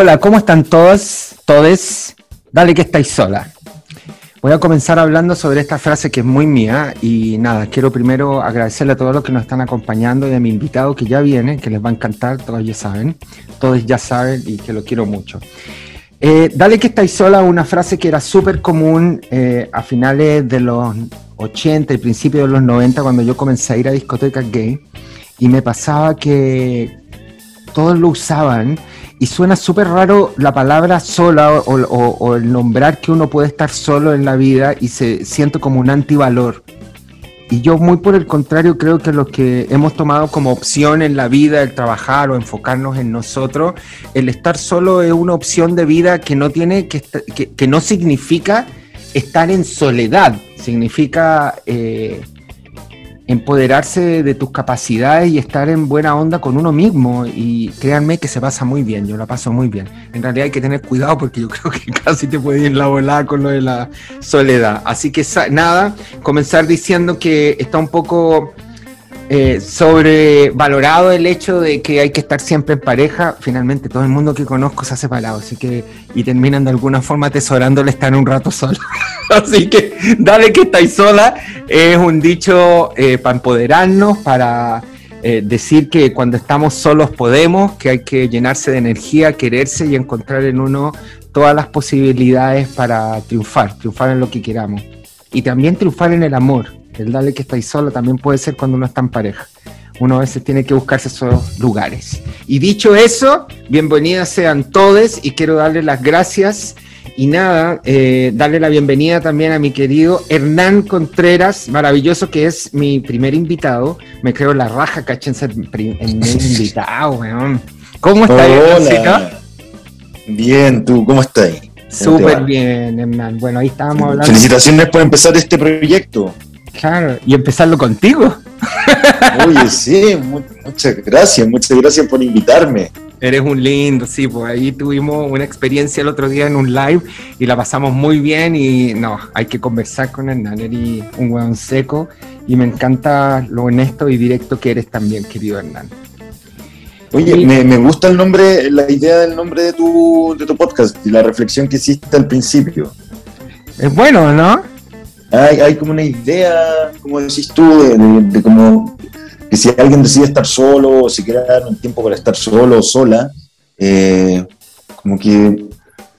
Hola, ¿cómo están todos? Todes. Dale que estáis sola. Voy a comenzar hablando sobre esta frase que es muy mía y nada, quiero primero agradecerle a todos los que nos están acompañando y a mi invitado que ya viene, que les va a encantar, todos ya saben, todos ya saben y que lo quiero mucho. Eh, dale que estáis sola, una frase que era súper común eh, a finales de los 80 y principios de los 90 cuando yo comencé a ir a discotecas gay y me pasaba que todos lo usaban y suena súper raro la palabra sola o, el nombrar que uno puede estar solo en la vida y se siente como un antivalor. Y yo muy por el contrario creo que lo que hemos tomado como opción en la vida, el trabajar o enfocarnos en nosotros, el estar solo es una opción de vida que no tiene que, que, no significa estar en soledad, significa eh, empoderarse de tus capacidades y estar en buena onda con uno mismo. Y créanme que se pasa muy bien, yo la paso muy bien. En realidad hay que tener cuidado porque yo creo que casi te puede ir la volada con lo de la soledad. Así que nada, comenzar diciendo que está un poco eh, sobrevalorado el hecho de que hay que estar siempre en pareja. Finalmente, todo el mundo que conozco se ha separado, así que y terminan de alguna forma atesorándole estar un rato solo. así que dale que estáis sola. Es un dicho eh, para empoderarnos, para eh, decir que cuando estamos solos podemos, que hay que llenarse de energía, quererse y encontrar en uno todas las posibilidades para triunfar, triunfar en lo que queramos. Y también triunfar en el amor el dale que estáis solo también puede ser cuando uno está en pareja. Uno a veces tiene que buscarse esos lugares. Y dicho eso, bienvenidas sean todos y quiero darle las gracias y nada, eh, darle la bienvenida también a mi querido Hernán Contreras, maravilloso que es mi primer invitado. Me creo la raja, cáchense en primer invitado, weón. ¿Cómo estás. Bien, tú, ¿cómo estás? Súper bien, Hernán. Bueno, ahí estábamos hablando. Felicitaciones por empezar este proyecto. Claro, y empezarlo contigo. Oye, sí, muchas gracias, muchas gracias por invitarme. Eres un lindo, sí, pues ahí tuvimos una experiencia el otro día en un live y la pasamos muy bien y no, hay que conversar con Hernán, eres un hueón seco y me encanta lo honesto y directo que eres también, querido Hernán. Oye, me, gusta el nombre, la idea del nombre de tu, de tu podcast y la reflexión que hiciste al principio. Es bueno, ¿no? Hay, como una idea, como decís tú, de, como que si alguien decide estar solo o si quiere dar un tiempo para estar solo o sola, eh, como que,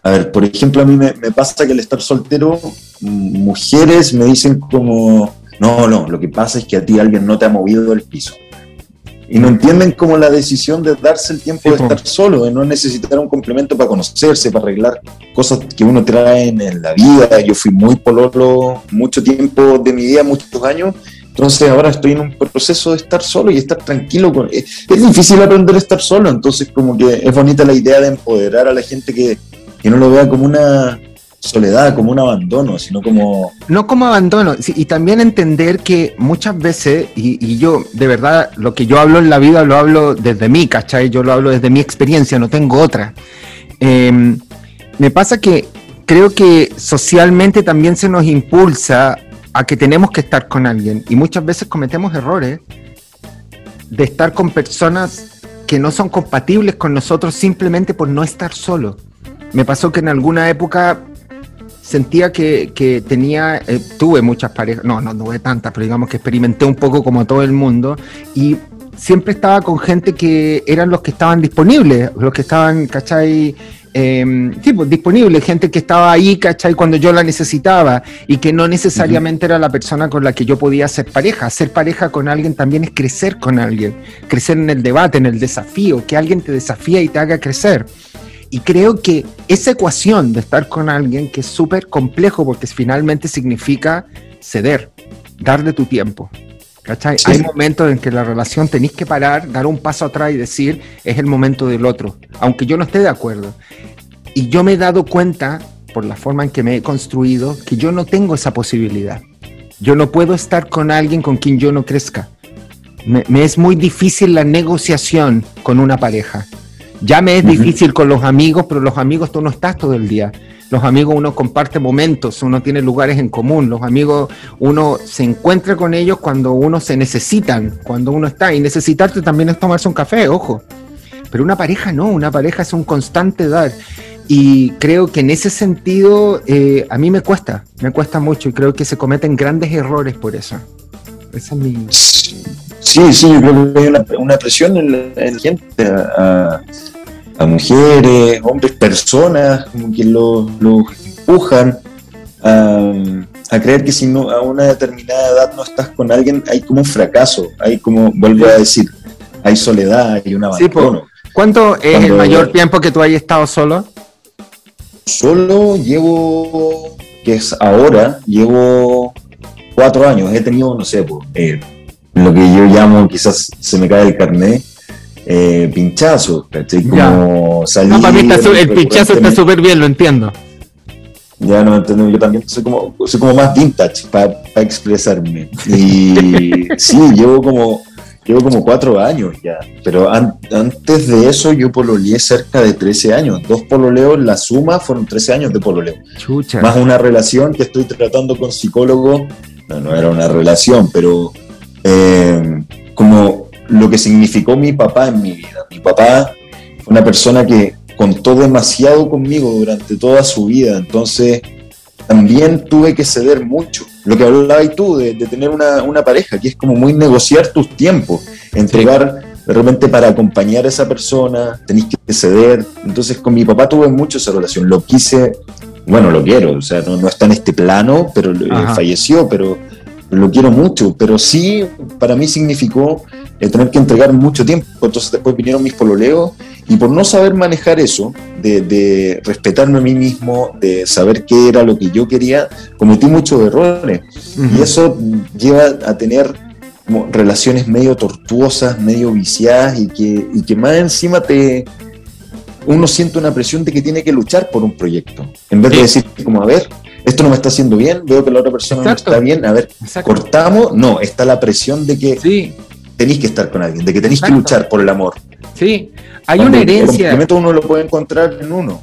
a ver, por ejemplo, a mí me, me, pasa que al estar soltero, mujeres me dicen como, no, no, lo que pasa es que a ti alguien no te ha movido del piso y no entienden como la decisión de darse el tiempo de estar solo, de no necesitar un complemento para conocerse, para arreglar cosas que uno trae en la vida. Yo fui muy pololo mucho tiempo de mi vida, muchos años, entonces ahora estoy en un proceso de estar solo y estar tranquilo. Con, es, difícil aprender a estar solo, entonces como que es bonita la idea de empoderar a la gente que, que no lo vea como una soledad, como un abandono, sino como... No como abandono, y también entender que muchas veces, y, yo de verdad lo que yo hablo en la vida lo hablo desde mí, ¿cachai? Yo lo hablo desde mi experiencia, no tengo otra. Em, me pasa que creo que socialmente también se nos impulsa a que tenemos que estar con alguien, y muchas veces cometemos errores de estar con personas que no son compatibles con nosotros simplemente por no estar solo. Me pasó que en alguna época sentía que, tenía, eh, tuve muchas parejas, no, no tuve tantas, pero digamos que experimenté un poco como todo el mundo y siempre estaba con gente que eran los que estaban disponibles, los que estaban, ¿cachai? Eh, sí, pues, disponibles, gente que estaba ahí, ¿cachai? Cuando yo la necesitaba y que no necesariamente era la persona con la que yo podía ser pareja. Ser pareja con alguien también es crecer con alguien, crecer en el debate, en el desafío, que alguien te desafía y te haga crecer. Y creo que esa ecuación de estar con alguien que es súper complejo porque finalmente significa ceder, darle tu tiempo. ¿Cachai? Hay momentos en que la relación tenéis que parar, dar un paso atrás y decir, es el momento del otro, aunque yo no esté de acuerdo. Y yo me he dado cuenta, por la forma en que me he construido, que yo no tengo esa posibilidad. Yo no puedo estar con alguien con quien yo no crezca. me es muy difícil la negociación con una pareja. Ya me es difícil con los amigos, pero los amigos tú no estás todo el día. Los amigos uno comparte momentos, uno tiene lugares en común. Los amigos uno se encuentra con ellos cuando uno se necesitan, cuando uno está. Y necesitarte también es tomarse un café, ojo. Pero una pareja no, una pareja es un constante dar. Y creo que en ese sentido eh, a mí me cuesta, me cuesta mucho y creo que se cometen grandes errores por eso. Esa es mi... Sí, sí, yo creo que hay una, presión en la, gente, a, mujeres, hombres, personas, como que los empujan a, creer que si no, a una determinada edad no estás con alguien, hay como un fracaso, hay como, vuelvo a decir, hay soledad, hay un abandono. ¿Cuánto es el mayor tiempo que tú hayas estado solo? Solo llevo, que es ahora, llevo cuatro años. He tenido, no sé, pues, lo que yo llamo, quizás se me cae el carnet, eh, pinchazo, Como salir, no, para mí el pinchazo está súper bien, lo entiendo. Ya no entiendo, yo también soy como, soy como más vintage para expresarme. Y sí, llevo como, llevo como cuatro años ya, pero antes de eso yo pololeé cerca de 13 años. Dos pololeos, la suma fueron 13 años de pololeo. Más una relación que estoy tratando con psicólogo, no, no era una relación, pero eh, como lo que significó mi papá en mi vida. Mi papá fue una persona que contó demasiado conmigo durante toda su vida, entonces también tuve que ceder mucho. Lo que hablabas tú de, tener una, pareja, que es como muy negociar tus tiempos, entregar de repente para acompañar a esa persona, tenéis que ceder. Entonces con mi papá tuve mucho esa relación, lo quise, bueno, lo quiero, o sea, no, está en este plano, pero falleció, pero lo quiero mucho, pero sí para mí significó eh, tener que entregar mucho tiempo. Entonces después vinieron mis pololeos y por no saber manejar eso, de, respetarme a mí mismo, de saber qué era lo que yo quería, cometí muchos errores. Y eso lleva a tener relaciones medio tortuosas, medio viciadas y que, y que más encima te, uno siente una presión de que tiene que luchar por un proyecto. En vez de decir, como, a ver, esto no me está haciendo bien, veo que la otra persona no está bien, a ver, cortamos, no, está la presión de que sí. Tenéis que estar con alguien, de que tenéis que luchar por el amor. Sí, hay una herencia. El uno lo puede encontrar en uno.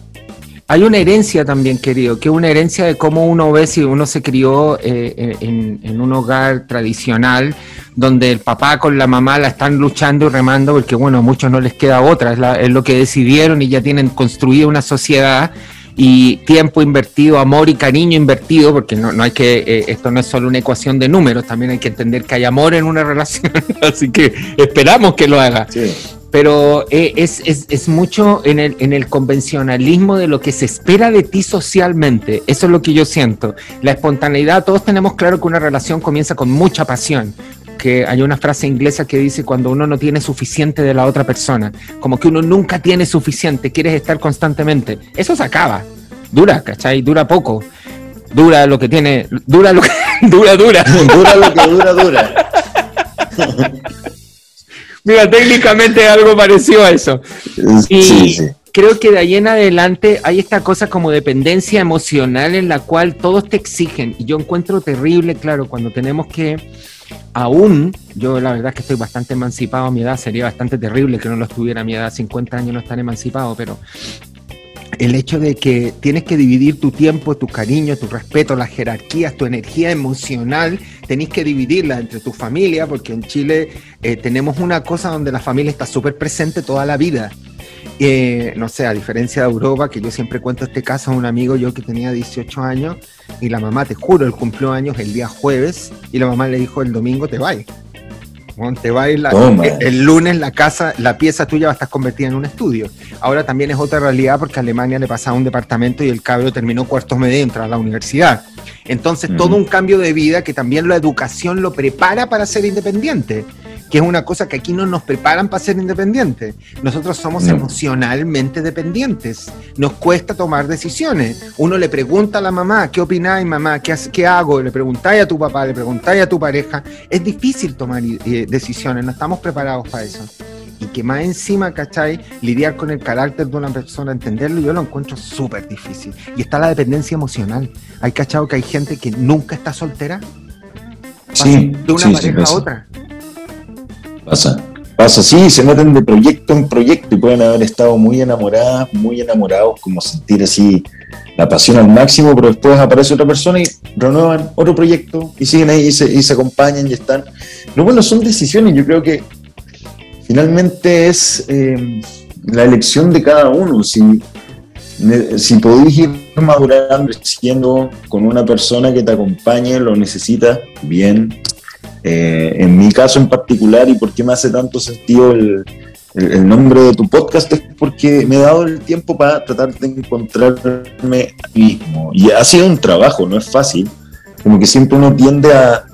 Hay una herencia también, querido, que es una herencia de cómo uno ve si uno se crió eh, en, un hogar tradicional, donde el papá con la mamá la están luchando y remando, porque bueno, a muchos no les queda otra, es, es lo que decidieron y ya tienen construida una sociedad y tiempo invertido, amor y cariño invertido, porque no, no hay que, eh, esto no es solo una ecuación de números, también hay que entender que hay amor en una relación, así que esperamos que lo haga. Pero eh, es, es, es, mucho en el, en el convencionalismo de lo que se espera de ti socialmente. Eso es lo que yo siento. La espontaneidad, todos tenemos claro que una relación comienza con mucha pasión, que hay una frase inglesa que dice cuando uno no tiene suficiente de la otra persona, como que uno nunca tiene suficiente, quieres estar constantemente. Eso se acaba. Dura, ¿cachai? Dura poco. Dura lo que tiene, dura lo que dura, dura. dura lo que dura, dura. Mira, técnicamente algo parecido a eso. Y creo que de ahí en adelante hay esta cosa como dependencia emocional en la cual todos te exigen. Y yo encuentro terrible, claro, cuando tenemos que aún, yo la verdad es que estoy bastante emancipado a mi edad, sería bastante terrible que no lo estuviera a mi edad, 50 años no estar emancipado, pero el hecho de que tienes que dividir tu tiempo, tu cariño, tu respeto, las jerarquías, tu energía emocional, tenés que dividirla entre tu familia, porque en Chile eh, tenemos una cosa donde la familia está súper presente toda la vida. Eh, no sé, a diferencia de Europa, que yo siempre cuento este caso a un amigo yo que tenía 18 años y la mamá, te juro, él cumplió años el día jueves y la mamá le dijo el domingo te vas. te vas el, lunes la casa, la pieza tuya va a estar convertida en un estudio. Ahora también es otra realidad porque a Alemania le pasaba un departamento y el cabro terminó cuartos medio y entró a la universidad. Entonces, todo un cambio de vida que también la educación lo prepara para ser independiente que es una cosa que aquí no nos preparan para ser independientes. Nosotros somos emocionalmente dependientes. Nos cuesta tomar decisiones. Uno le pregunta a la mamá, ¿qué opináis, mamá? ¿Qué, ¿Qué, hago? Le preguntáis a tu papá, le preguntáis a tu pareja. Es difícil tomar eh, decisiones, no estamos preparados para eso. Y que más encima, ¿cachai? Lidiar con el carácter de una persona, entenderlo, yo lo encuentro súper difícil. Y está la dependencia emocional. Hay cachado que hay gente que nunca está soltera. Sí, de una pareja a otra. Pasa, pasa, sí, se meten de proyecto en proyecto y pueden haber estado muy enamoradas, muy enamorados, como sentir así la pasión al máximo, pero después aparece otra persona y renuevan otro proyecto y siguen ahí y se, acompañan y están. No, bueno, son decisiones, yo creo que finalmente es, eh, la elección de cada uno. Si, si podéis ir madurando, siendo con una persona que te acompañe, lo necesitas, bien. Eh, en mi caso en particular, y por qué me hace tanto sentido el, nombre de tu podcast, es porque me he dado el tiempo para tratar de encontrarme a mí mismo. Y ha sido un trabajo, no es fácil. Como que siempre uno tiende a,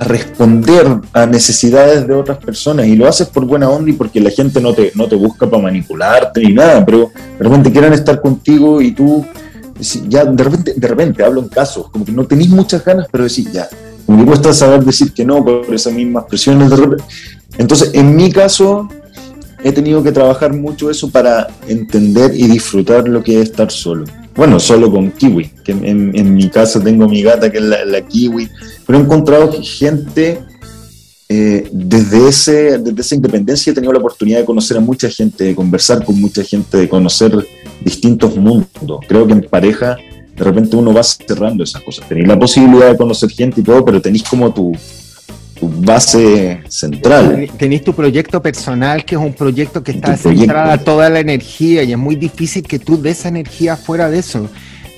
responder a necesidades de otras personas y lo haces por buena onda y porque la gente no te, no te busca para manipularte ni nada, pero de repente quieren estar contigo y tú ya de repente, de repente hablo en casos, como que no tenéis muchas ganas, pero decís ya, que cuesta saber decir que no por esas mismas presiones. Entonces, en mi caso, he tenido que trabajar mucho eso para entender y disfrutar lo que es estar solo. Bueno, solo con Kiwi, que en, mi caso tengo mi gata que es la, Kiwi, pero he encontrado gente eh, desde, ese, desde esa independencia he tenido la oportunidad de conocer a mucha gente, de conversar con mucha gente, de conocer distintos mundos. Creo que en pareja de repente uno va cerrando esas cosas. Tenéis la posibilidad de conocer gente y todo, pero tenéis como tu, tu base central. Tenéis tu proyecto personal, que es un proyecto que está centrada toda la energía y es muy difícil que tú des energía fuera de eso.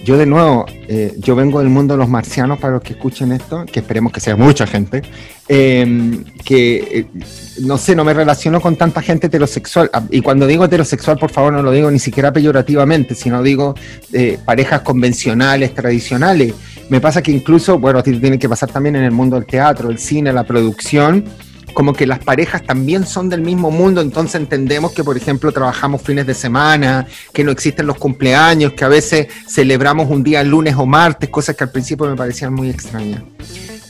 Yo de nuevo, eh, yo vengo del mundo de los marcianos para los que escuchen esto, que esperemos que sea mucha gente, em, que eh, no sé, no me relaciono con tanta gente heterosexual. Ah, y cuando digo heterosexual, por favor, no lo digo ni siquiera peyorativamente, sino digo eh, parejas convencionales, tradicionales. Me pasa que incluso, bueno, tiene que pasar también en el mundo del teatro, el cine, la producción como que las parejas también son del mismo mundo, entonces entendemos que, por ejemplo, trabajamos fines de semana, que no existen los cumpleaños, que a veces celebramos un día lunes o martes, cosas que al principio me parecían muy extrañas.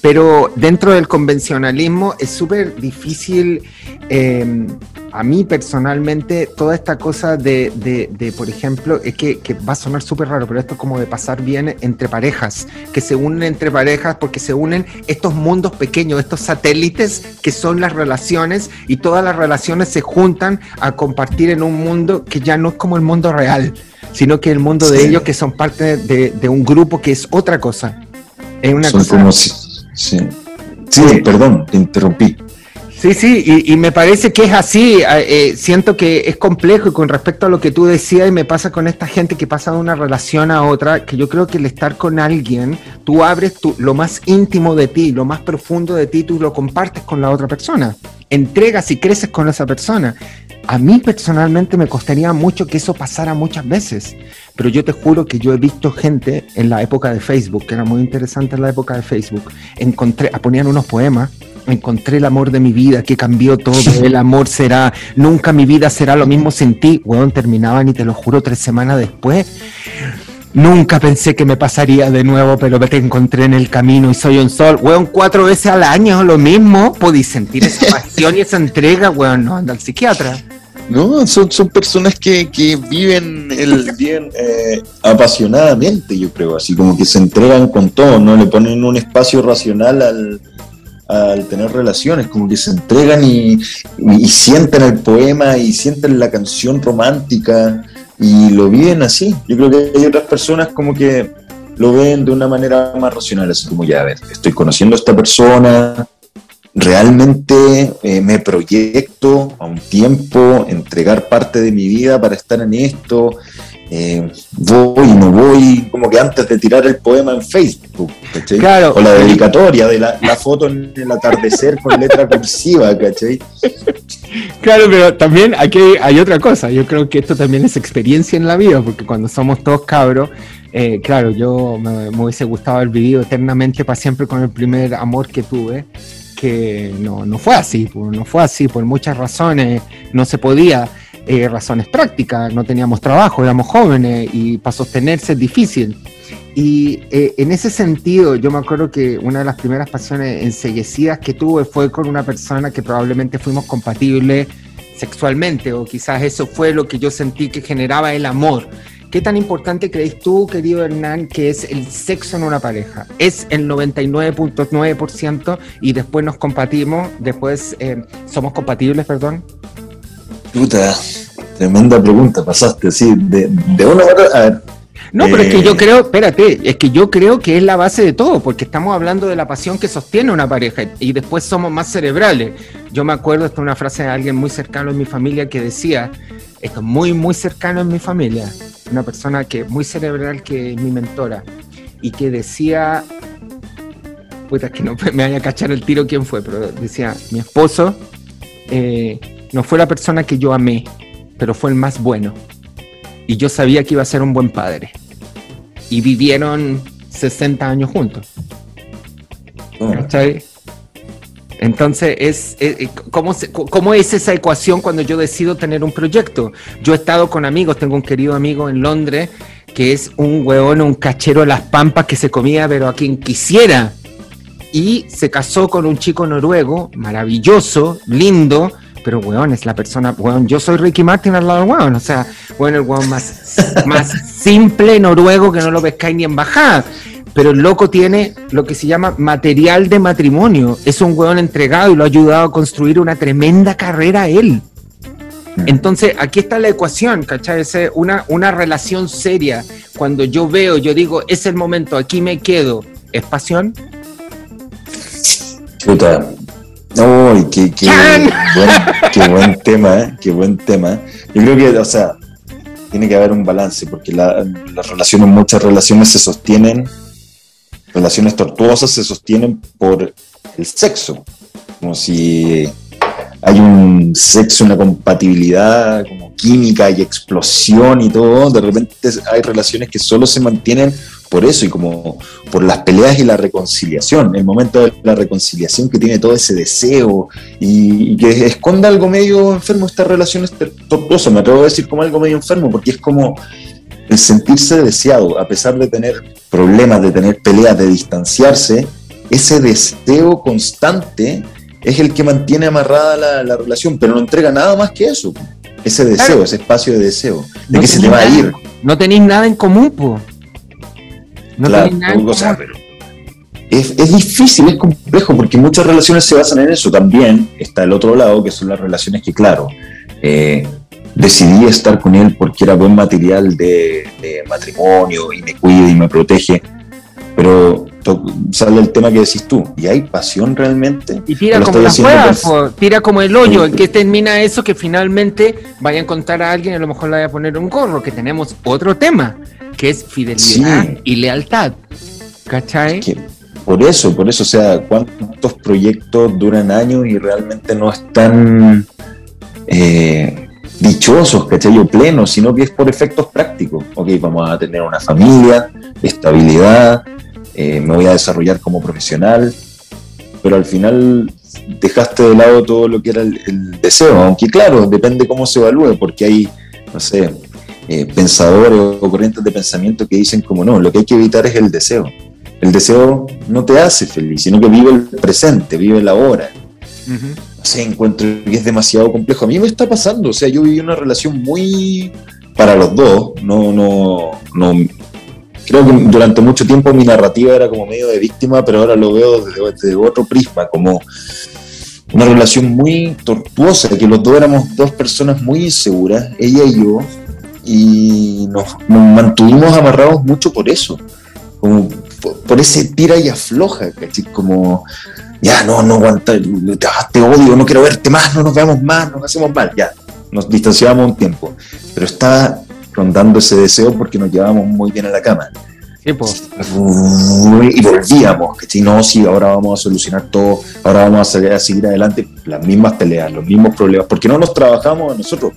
Pero dentro del convencionalismo es súper difícil, eh, a mí personalmente, toda esta cosa de, de, por ejemplo, es que, que, va a sonar súper raro, pero esto es como de pasar bien entre parejas, que se unen entre parejas porque se unen estos mundos pequeños, estos satélites que son las relaciones y todas las relaciones se juntan a compartir en un mundo que ya no es como el mundo real, sino que el mundo de ellos que son parte de, de, un grupo que es otra cosa. Es una son Como Sí. Sí, perdón, te interrumpí. Sí, sí, y, me parece que es así. Eh, siento que es complejo y con respecto a lo que tú decías, y me pasa con esta gente que pasa de una relación a otra, que yo creo que el estar con alguien, tú abres tu, lo más íntimo de ti, lo más profundo de ti, tú lo compartes con la otra persona. Entregas y creces con esa persona. A mí personalmente me costaría mucho que eso pasara muchas veces, pero yo te juro que yo he visto gente en la época de Facebook, que era muy interesante en la época de Facebook, encontré, ponían unos poemas, encontré el amor de mi vida, que cambió todo, el amor será, nunca mi vida será lo mismo sin ti, weón, terminaban y te lo juro tres semanas después. Nunca pensé que me pasaría de nuevo, pero te encontré en el camino y soy un sol. Weón, cuatro veces al año, lo mismo. Podéis sentir esa pasión y esa entrega, weón, no, anda al psiquiatra. No, son, son personas que, que viven el bien eh, apasionadamente, yo creo, así como que se entregan con todo, no le ponen un espacio racional al, al tener relaciones, como que se entregan y, sienten el poema y sienten la canción romántica y lo viven así. Yo creo que hay otras personas como que lo ven de una manera más racional, así como ya, a ver, estoy conociendo a esta persona, realmente eh, me proyecto a un tiempo, entregar parte de mi vida para estar en esto, eh, voy no voy, como que antes de tirar el poema en Facebook, Claro. O la dedicatoria de la, foto en el atardecer con letra cursiva, ¿cachai? Claro, pero también aquí hay otra cosa, yo creo que esto también es experiencia en la vida, porque cuando somos todos cabros, eh, claro, yo me, me hubiese gustado haber vivido eternamente para siempre con el primer amor que tuve, que no, no fue así, no fue así por muchas razones, no se podía, eh, razones prácticas, no teníamos trabajo, éramos jóvenes y para sostenerse es difícil. Y eh, en ese sentido, yo me acuerdo que una de las primeras pasiones enseguecidas que tuve fue con una persona que probablemente fuimos compatibles sexualmente, o quizás eso fue lo que yo sentí que generaba el amor. ¿Qué tan importante crees tú, querido Hernán, que es el sexo en una pareja? Es el 99.9% y después nos compatimos, después eh, somos compatibles, perdón. Puta, tremenda pregunta, pasaste así, de, de una a A ver. No, pero es que yo eh, creo, espérate, es que yo creo que es la base de todo, porque estamos hablando de la pasión que sostiene una pareja y después somos más cerebrales. Yo me acuerdo, es una frase de alguien muy cercano en mi familia que decía, esto es muy, muy cercano en mi familia, una persona que muy cerebral que es mi mentora y que decía, puta, que no me vaya a cachar el tiro quién fue, pero decía, mi esposo eh, no fue la persona que yo amé, pero fue el más bueno. Y yo sabía que iba a ser un buen padre. Y vivieron 60 años juntos. Oh. Entonces, es, ¿cómo, es esa ecuación cuando yo decido tener un proyecto? Yo he estado con amigos, tengo un querido amigo en Londres que es un hueón, un cachero de las pampas que se comía, pero a quien quisiera. Y se casó con un chico noruego, maravilloso, lindo, pero weón, es la persona, weón, yo soy Ricky Martin al lado weón, o sea, bueno, el weón más, más simple noruego que no lo pescáis ni en bajada pero el loco tiene lo que se llama material de matrimonio. Es un weón entregado y lo ha ayudado a construir una tremenda carrera a él. Mm. Entonces, aquí está la ecuación, ¿cachai? Es una, una relación seria. Cuando yo veo, yo digo, es el momento, aquí me quedo. ¿Es pasión? Chuta. Uy, qué, qué, buen, qué buen tema, ¿eh? Qué buen tema. Yo creo que, o sea, tiene que haber un balance, porque las relaciones, muchas relaciones se sostienen relaciones tortuosas se sostienen por el sexo, como si hay un sexo, una compatibilidad como química y explosión y todo, de repente hay relaciones que solo se mantienen por eso y como por las peleas y la reconciliación, el momento de la reconciliación que tiene todo ese deseo y, que esconda algo medio enfermo, estas relaciones tortuosas, me atrevo a decir como algo medio enfermo, porque es como el sentirse deseado, a pesar de tener problemas, de tener peleas, de distanciarse, ese deseo constante es el que mantiene amarrada la, relación, pero no entrega nada más que eso. Ese deseo, ese espacio de deseo, de que se te va a ir. No tenéis nada en común, pues. No tenéis nada en común. pero es, es, difícil, es complejo, porque muchas relaciones se basan en eso. También está el otro lado, que son las relaciones que, claro, eh, decidí estar con él porque era buen material de, matrimonio y me cuida y me protege. Pero sale el tema que decís tú, ¿y hay pasión realmente? Y tira como la tira como el hoyo, en que termina eso que finalmente vaya a encontrar a alguien y a lo mejor le vaya a poner un gorro, que tenemos otro tema, que es fidelidad y lealtad. ¿Cachai? por eso, por eso, o sea, ¿cuántos proyectos duran años y realmente no están eh, dichosos, ¿cachai? O plenos, sino que es por efectos prácticos. Ok, vamos a tener una familia, estabilidad, eh, me voy a desarrollar como profesional, pero al final dejaste de lado todo lo que era el, deseo, aunque claro, depende cómo se evalúe, porque hay, no sé, eh, pensadores o corrientes de pensamiento que dicen como no, lo que hay que evitar es el deseo. El deseo no te hace feliz, sino que vive el presente, vive la hora sé, encuentro que es demasiado complejo. A mí me está pasando, o sea, yo viví una relación muy para los dos, no, no, no, creo que durante mucho tiempo mi narrativa era como medio de víctima, pero ahora lo veo desde, otro prisma, como una relación muy tortuosa, que los dos éramos dos personas muy inseguras, ella y yo, y nos, mantuvimos amarrados mucho por eso, como por, ese tira y afloja, Como ya no, no aguanta, te odio, no quiero verte más, no nos veamos más, nos hacemos mal, ya, nos distanciamos un tiempo, pero estaba rondando ese deseo porque nos llevábamos muy bien a la cama. Sí, pues. Y volvíamos, que no, sí, ahora vamos a solucionar todo, ahora vamos a, seguir adelante, las mismas peleas, los mismos problemas, porque no nos trabajamos nosotros.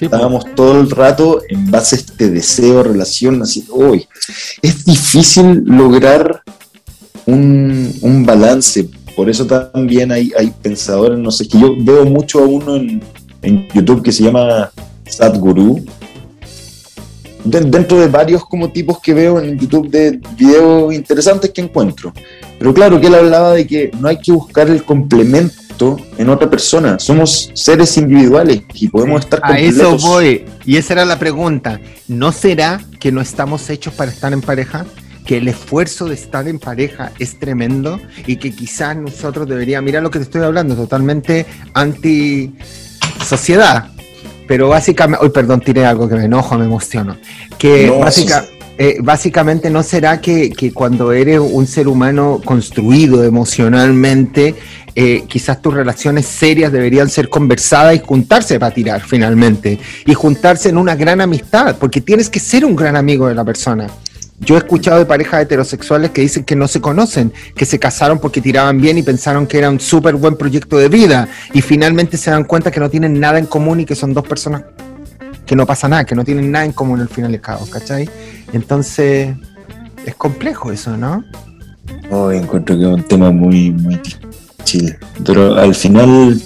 Estábamos todo el rato en base a este deseo, relación, así, hoy es difícil lograr un, un balance. Por eso también hay, hay pensadores, no sé, que yo veo mucho a uno en, en YouTube que se llama Sadhguru. dentro de varios como tipos que veo en YouTube de videos interesantes que encuentro. Pero claro, que él hablaba de que no hay que buscar el complemento en otra persona. Somos seres individuales y podemos estar completos. A eso voy. Y esa era la pregunta. ¿No será que no estamos hechos para estar en pareja? Que el esfuerzo de estar en pareja es tremendo y que quizás nosotros deberíamos, mira lo que te estoy hablando, totalmente anti sociedad, pero básicamente, hoy perdón, tiré algo que me enojo, me emociono, que eh, básicamente no será que, cuando eres un ser humano construido emocionalmente, eh, quizás tus relaciones serias deberían ser conversadas y juntarse para tirar finalmente, y juntarse en una gran amistad, porque tienes que ser un gran amigo de la persona. Yo he escuchado de parejas heterosexuales que dicen que no se conocen, que se casaron porque tiraban bien y pensaron que era un súper buen proyecto de vida y finalmente se dan cuenta que no tienen nada en común y que son dos personas que no pasa nada, que no tienen nada en común al final de cabo, ¿cachai? Entonces, es complejo eso, ¿no? Oh, encuentro que es un tema muy, muy difícil. Pero al final,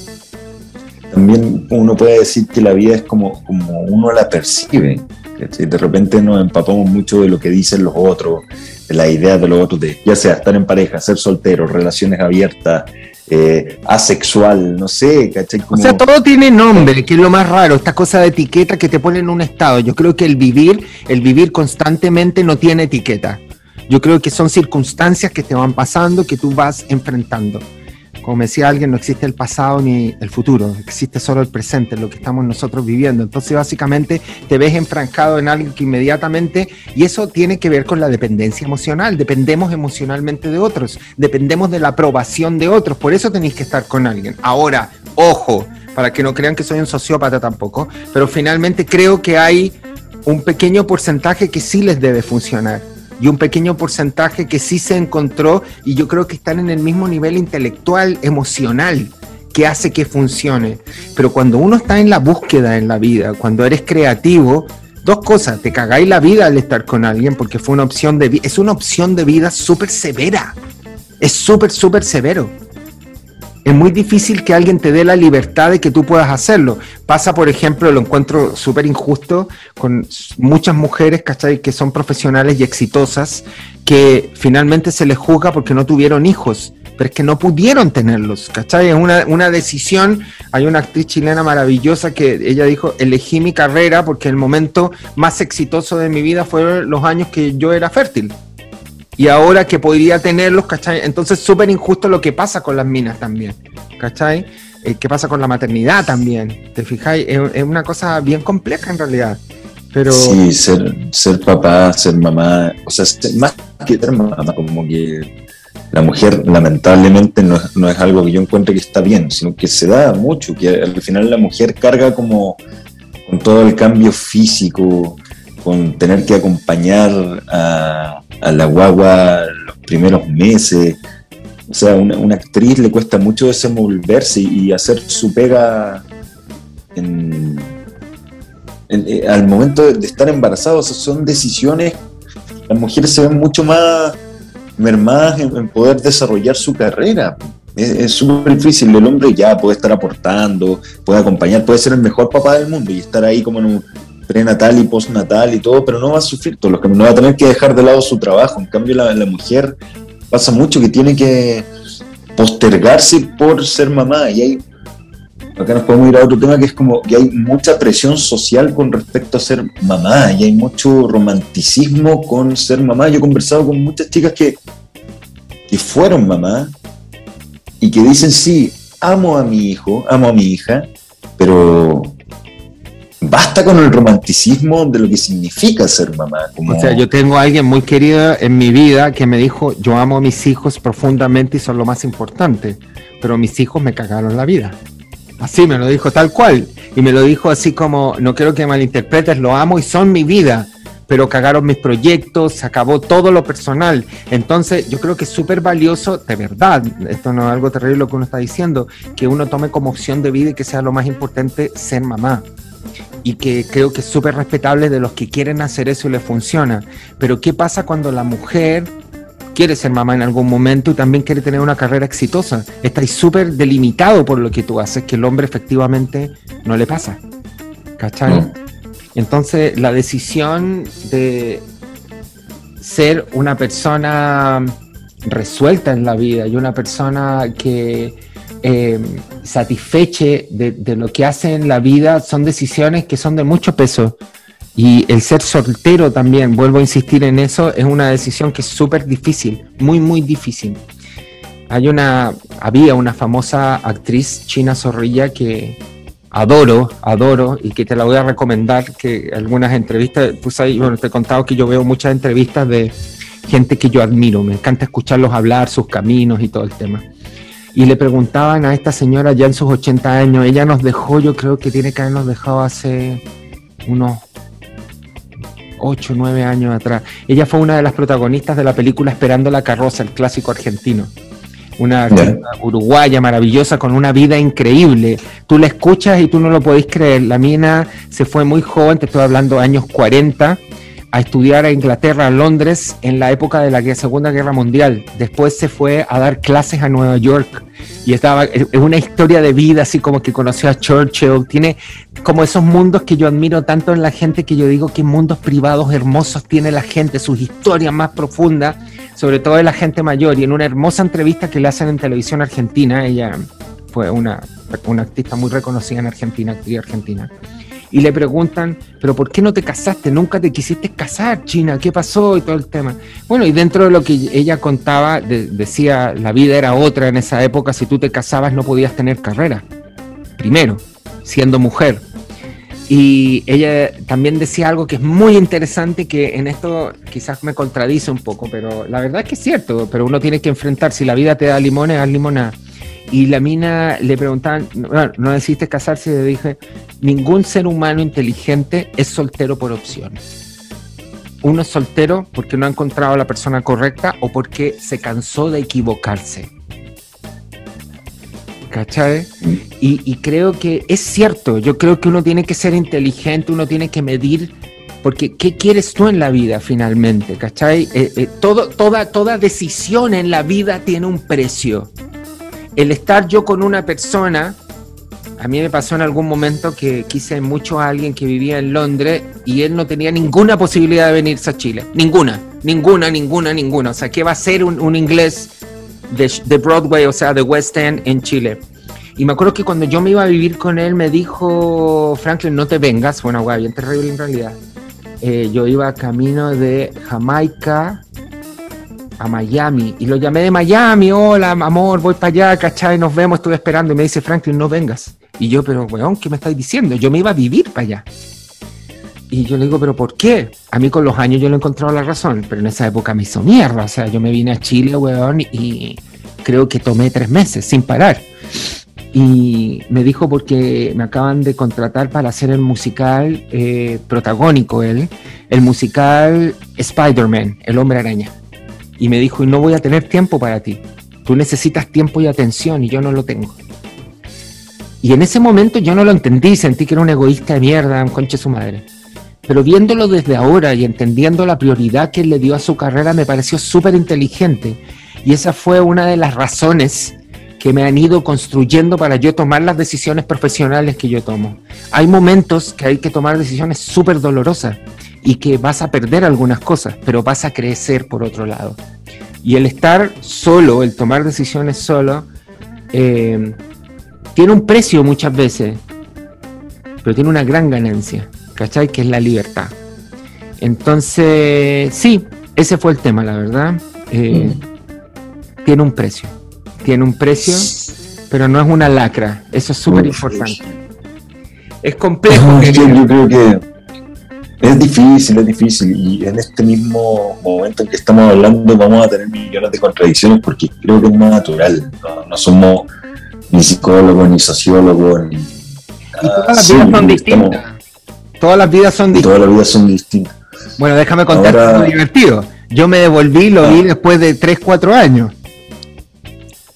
también uno puede decir que la vida es como, como uno la percibe. De repente nos empapamos mucho de lo que dicen los otros, de la idea de los otros, de ya sea estar en pareja, ser soltero, relaciones abiertas, eh, asexual, no sé, ¿cachai? O sea, todo tiene nombre, que es lo más raro, esta cosa de etiqueta que te pone en un estado. Yo creo que el vivir, el vivir constantemente no tiene etiqueta. Yo creo que son circunstancias que te van pasando, que tú vas enfrentando como decía alguien, no existe el pasado ni el futuro, existe solo el presente, lo que estamos nosotros viviendo. Entonces, básicamente, te ves enfrancado en algo que inmediatamente, y eso tiene que ver con la dependencia emocional. Dependemos emocionalmente de otros, dependemos de la aprobación de otros, por eso tenéis que estar con alguien. Ahora, ojo, para que no crean que soy un sociópata tampoco, pero finalmente creo que hay un pequeño porcentaje que sí les debe funcionar y un pequeño porcentaje que sí se encontró y yo creo que están en el mismo nivel intelectual, emocional que hace que funcione. Pero cuando uno está en la búsqueda en la vida, cuando eres creativo, dos cosas, te cagáis la vida al estar con alguien porque fue una opción de es una opción de vida súper severa, es súper, súper severo es muy difícil que alguien te dé la libertad de que tú puedas hacerlo. Pasa, por ejemplo, lo encuentro súper injusto con muchas mujeres, ¿cachai? Que son profesionales y exitosas, que finalmente se les juzga porque no tuvieron hijos, pero es que no pudieron tenerlos, ¿cachai? Es una, una decisión. Hay una actriz chilena maravillosa que ella dijo, elegí mi carrera porque el momento más exitoso de mi vida fueron los años que yo era fértil y ahora que podría tenerlos, ¿cachai? Entonces súper injusto lo que pasa con las minas también, ¿cachai? Eh, ¿Qué pasa con la maternidad también? ¿Te fijáis? Es, una cosa bien compleja en realidad. Pero... Sí, ser, ser papá, ser mamá, o sea, más que ser mamá, como que la mujer lamentablemente no, no, es algo que yo encuentre que está bien, sino que se da mucho, que al final la mujer carga como con todo el cambio físico, con tener que acompañar a, la guagua los primeros meses. O sea, a una, actriz le cuesta mucho desenvolverse y, hacer su pega en, eh, al momento de, estar embarazados. son decisiones, las mujeres se ven mucho más mermadas en, poder desarrollar su carrera. Es súper difícil, el hombre ya puede estar aportando, puede acompañar, puede ser el mejor papá del mundo y estar ahí como en un, prenatal y postnatal y todo, pero no va a sufrir todo, que no va a tener que dejar de lado su trabajo. En cambio, la, la mujer pasa mucho que tiene que postergarse por ser mamá y hay acá nos podemos ir a otro tema que es como que hay mucha presión social con respecto a ser mamá y hay mucho romanticismo con ser mamá. Yo he conversado con muchas chicas que, que fueron mamá y que dicen, sí, amo a mi hijo, amo a mi hija, pero basta con el romanticismo de lo que significa ser mamá. O sea, yo tengo a alguien muy querido en mi vida que me dijo, yo amo a mis hijos profundamente y son lo más importante, pero mis hijos me cagaron la vida. Así me lo dijo tal cual. Y me lo dijo así como, no quiero que malinterpretes, lo amo y son mi vida, pero cagaron mis proyectos, se acabó todo lo personal. Entonces yo creo que es súper valioso, de verdad, esto no es algo terrible lo que uno está diciendo, que uno tome como opción de vida y que sea lo más importante ser mamá y que creo que es súper respetable de los que quieren hacer eso y les funciona. Pero ¿qué pasa cuando la mujer quiere ser mamá en algún momento y también quiere tener una carrera exitosa? Estáis súper delimitado por lo que tú haces, que el hombre efectivamente no le pasa. ¿Cachai? Entonces, la decisión de ser una persona resuelta en la vida y una persona que eh, de, lo que hace en la vida son decisiones que son de mucho peso. Y el ser soltero también, vuelvo a insistir en eso, es una decisión que es súper difícil, muy, muy difícil. Hay una, había una famosa actriz china zorrilla que adoro, adoro, y que te la voy a recomendar, que algunas entrevistas, pues ahí, bueno, te he contado que yo veo muchas entrevistas de gente que yo admiro, me encanta escucharlos hablar, sus caminos y todo el tema. Y le preguntaban a esta señora ya en sus 80 años, ella nos dejó, yo creo que tiene que habernos dejado hace unos 8, 9 años atrás. Ella fue una de las protagonistas de la película Esperando la carroza, el clásico argentino. Una uruguaya maravillosa con una vida increíble. Tú la escuchas y tú no lo podés creer. La mina se fue muy joven, te estoy hablando años 40, a estudiar a Inglaterra, a Londres, en la época de la Segunda Guerra Mundial. Después se fue a dar clases a Nueva York y estaba, es una historia de vida, así como que conoció a Churchill. Tiene como esos mundos que yo admiro tanto en la gente que yo digo que mundos privados hermosos tiene la gente, sus historias más profundas, sobre todo de la gente mayor. Y en una hermosa entrevista que le hacen en televisión argentina, ella fue una, una artista muy reconocida en Argentina, actriz argentina y le preguntan, pero ¿por qué no te casaste? Nunca te quisiste casar, China, ¿qué pasó? Y todo el tema. Bueno, y dentro de lo que ella contaba, decía, la vida era otra en esa época, si tú te casabas no podías tener carrera, primero, siendo mujer. Y ella también decía algo que es muy interesante, que en esto quizás me contradice un poco, pero la verdad es que es cierto, pero uno tiene que enfrentar, si la vida te da limones, haz limonada. Y la mina le preguntaban, no decidiste casarse, y le dije, ningún ser humano inteligente es soltero por opción. Uno es soltero porque no ha encontrado a la persona correcta o porque se cansó de equivocarse. ¿Cachai? Y, y, creo que es cierto, yo creo que uno tiene que ser inteligente, uno tiene que medir, porque ¿qué quieres tú en la vida finalmente? ¿Cachai? Eh, eh, todo, toda, toda decisión en la vida tiene un precio el estar yo con una persona, a mí me pasó en algún momento que quise mucho a alguien que vivía en Londres y él no tenía ninguna posibilidad de venirse a Chile. Ninguna, ninguna, ninguna, ninguna. O sea, ¿qué va a ser un, inglés de, Broadway, o sea, de West End en Chile? Y me acuerdo que cuando yo me iba a vivir con él, me dijo, Franklin, no te vengas. Bueno, guay, bien terrible en realidad. Eh, yo iba camino de Jamaica a Miami y lo llamé de Miami, hola amor, voy para allá, ¿cachai? Nos vemos, estuve esperando y me dice Franklin, no vengas. Y yo, pero weón, ¿qué me estáis diciendo? Yo me iba a vivir para allá. Y yo le digo, pero ¿por qué? A mí con los años yo le he encontrado la razón, pero en esa época me hizo mierda. O sea, yo me vine a Chile, weón, y creo que tomé tres meses sin parar. Y me dijo porque me acaban de contratar para hacer el musical eh, protagónico, él, el musical Spider-Man, el hombre araña y me dijo, y no voy a tener tiempo para ti. Tú necesitas tiempo y atención y yo no lo tengo. Y en ese momento yo no lo entendí, sentí que era un egoísta de mierda, un conche su madre. Pero viéndolo desde ahora y entendiendo la prioridad que él le dio a su carrera, me pareció súper inteligente. Y esa fue una de las razones que me han ido construyendo para yo tomar las decisiones profesionales que yo tomo. Hay momentos que hay que tomar decisiones súper dolorosas y que vas a perder algunas cosas, pero vas a crecer por otro lado. Y el estar solo, el tomar decisiones solo, eh, tiene un precio muchas veces, pero tiene una gran ganancia, ¿cachai? Que es la libertad. Entonces, sí, ese fue el tema, la verdad. Eh, mm. Tiene un precio, tiene un precio, pero no es una lacra, eso es súper importante. Es complejo. yo creo que es difícil, es difícil. Y en este mismo momento en que estamos hablando vamos a tener millones de contradicciones porque creo que es más natural. No, somos ni psicólogos, ni sociólogos, ni... todas las vidas son distintas. Todas las vidas son distintas. Todas las vidas son distintas. Bueno, déjame contarte algo divertido. Yo me devolví, lo vi ah. después de 3, 4 años.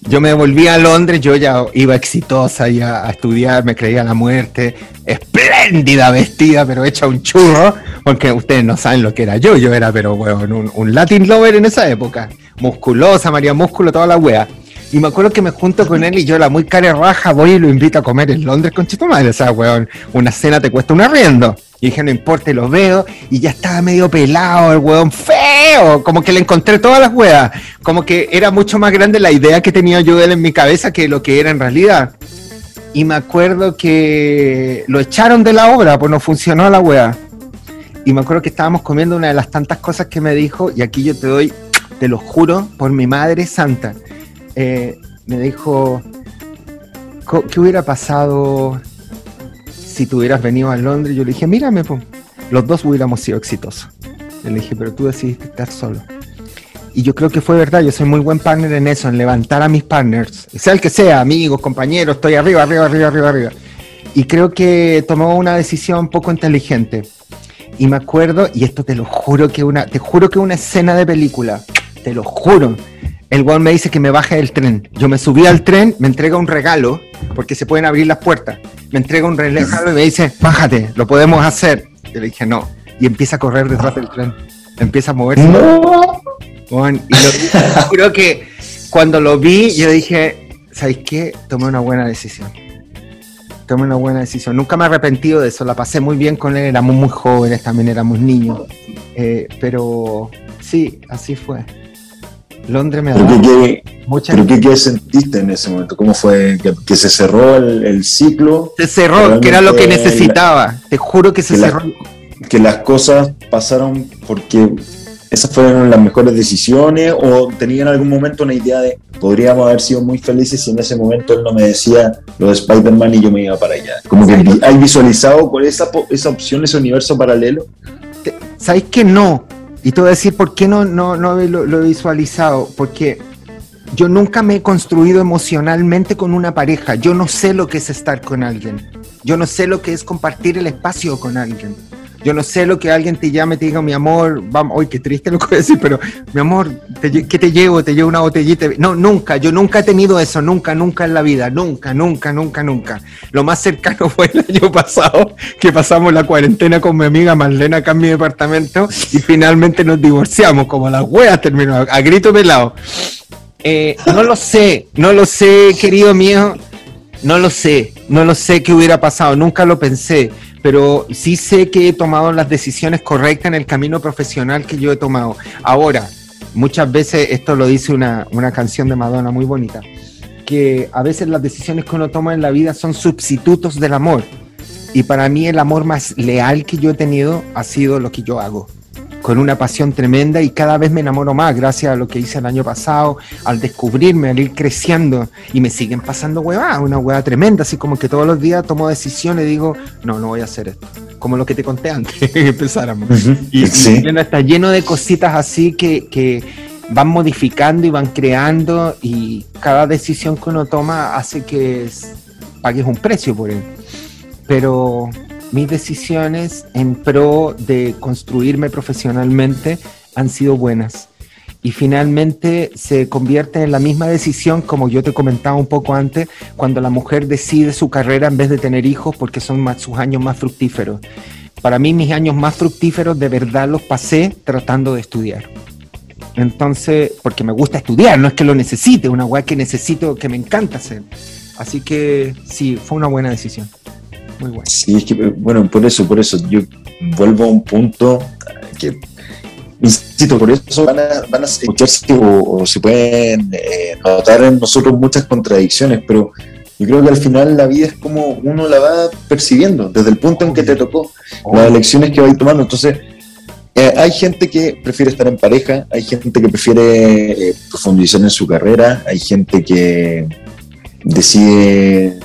Yo me volví a Londres, yo ya iba exitosa ya a estudiar, me creía la muerte, espléndida vestida, pero hecha un churro, porque ustedes no saben lo que era yo, yo era, pero bueno, un, Latin lover en esa época, musculosa, María Músculo, toda la wea. Y me acuerdo que me junto con él y yo, la muy cara raja, voy y lo invito a comer en Londres con Chito Madre. O sea, weón, una cena te cuesta un arriendo. Y dije, no importa, lo veo. Y ya estaba medio pelado, el weón feo. Como que le encontré todas las weas. Como que era mucho más grande la idea que tenía yo él en mi cabeza que lo que era en realidad. Y me acuerdo que lo echaron de la obra, pues no funcionó la wea. Y me acuerdo que estábamos comiendo una de las tantas cosas que me dijo, y aquí yo te doy, te lo juro, por mi madre santa eh, me dijo, ¿qué hubiera pasado si tú hubieras venido a Londres, yo le dije, mírame, po. los dos hubiéramos sido exitosos. le dije, pero tú decidiste estar solo. Y yo creo que fue verdad, yo soy muy buen partner en eso, en levantar a mis partners, sea el que sea, amigos, compañeros, estoy arriba, arriba, arriba, arriba, arriba. Y creo que tomó una decisión poco inteligente. Y me acuerdo, y esto te lo juro que una, te juro que una escena de película, te lo juro. El guau me dice que me baje del tren. Yo me subí al tren, me entrega un regalo, porque se pueden abrir las puertas. Me entrega un regalo y me dice, bájate, lo podemos hacer. Yo le dije, no. Y empieza a correr detrás del tren. Empieza a moverse. No. y lo, creo que cuando lo vi, yo dije, ¿sabes qué? Tomé una buena decisión. Tomé una buena decisión. Nunca me he arrepentido de eso. La pasé muy bien con él. Éramos muy jóvenes, también éramos niños. Eh, pero sí, así fue. Londres me da qué, ¿Pero qué, sentiste en ese momento? ¿Cómo fue que, se cerró el, ciclo? Se cerró, que era lo que necesitaba. Te juro que se cerró. que las cosas pasaron porque esas fueron las mejores decisiones o tenía en algún momento una idea de podríamos haber sido muy felices si en ese momento él no me decía lo de Spider-Man y yo me iba para allá. Como que hay visualizado con esa, esa opción, ese universo paralelo. ¿Sabéis que no? Y te voy a decir por qué no, no, no lo, lo he visualizado. Porque yo nunca me he construido emocionalmente con una pareja. Yo no sé lo que es estar con alguien. Yo no sé lo que es compartir el espacio con alguien. Yo no sé lo que alguien te llame te diga, mi amor, vamos, hoy qué triste lo que voy a decir, pero mi amor, ¿qué te llevo? Te llevo una botellita. No, nunca, yo nunca he tenido eso, nunca, nunca en la vida, nunca, nunca, nunca, nunca. Lo más cercano fue el año pasado, que pasamos la cuarentena con mi amiga Marlena acá en mi departamento y finalmente nos divorciamos, como las weas terminó, a grito pelado. Eh, no lo sé, no lo sé, querido mío, no lo sé, no lo sé qué hubiera pasado, nunca lo pensé pero sí sé que he tomado las decisiones correctas en el camino profesional que yo he tomado. Ahora, muchas veces, esto lo dice una, una canción de Madonna muy bonita, que a veces las decisiones que uno toma en la vida son sustitutos del amor. Y para mí el amor más leal que yo he tenido ha sido lo que yo hago con una pasión tremenda y cada vez me enamoro más gracias a lo que hice el año pasado, al descubrirme, al ir creciendo y me siguen pasando huevadas, una hueva tremenda, así como que todos los días tomo decisiones y digo, no, no voy a hacer esto, como lo que te conté antes que empezáramos. y, está lleno de cositas así que, que van modificando y van creando y cada decisión que uno toma hace que pagues un precio por él. Pero mis decisiones en pro de construirme profesionalmente han sido buenas. Y finalmente se convierte en la misma decisión, como yo te comentaba un poco antes, cuando la mujer decide su carrera en vez de tener hijos porque son sus años más fructíferos. Para mí mis años más fructíferos de verdad los pasé tratando de estudiar. Entonces, porque me gusta estudiar, no es que lo necesite, una weá que necesito, que me encanta hacer. Así que sí, fue una buena decisión. Muy bueno. Sí, es que, bueno, por eso, por eso, yo vuelvo a un punto que, insisto, por eso van a, van a escucharse o, se pueden eh, notar en nosotros muchas contradicciones, pero yo creo que al final la vida es como uno la va percibiendo, desde el punto en que te tocó, las elecciones que vais tomando. Entonces, eh, hay gente que prefiere estar en pareja, hay gente que prefiere eh, profundizar en su carrera, hay gente que decide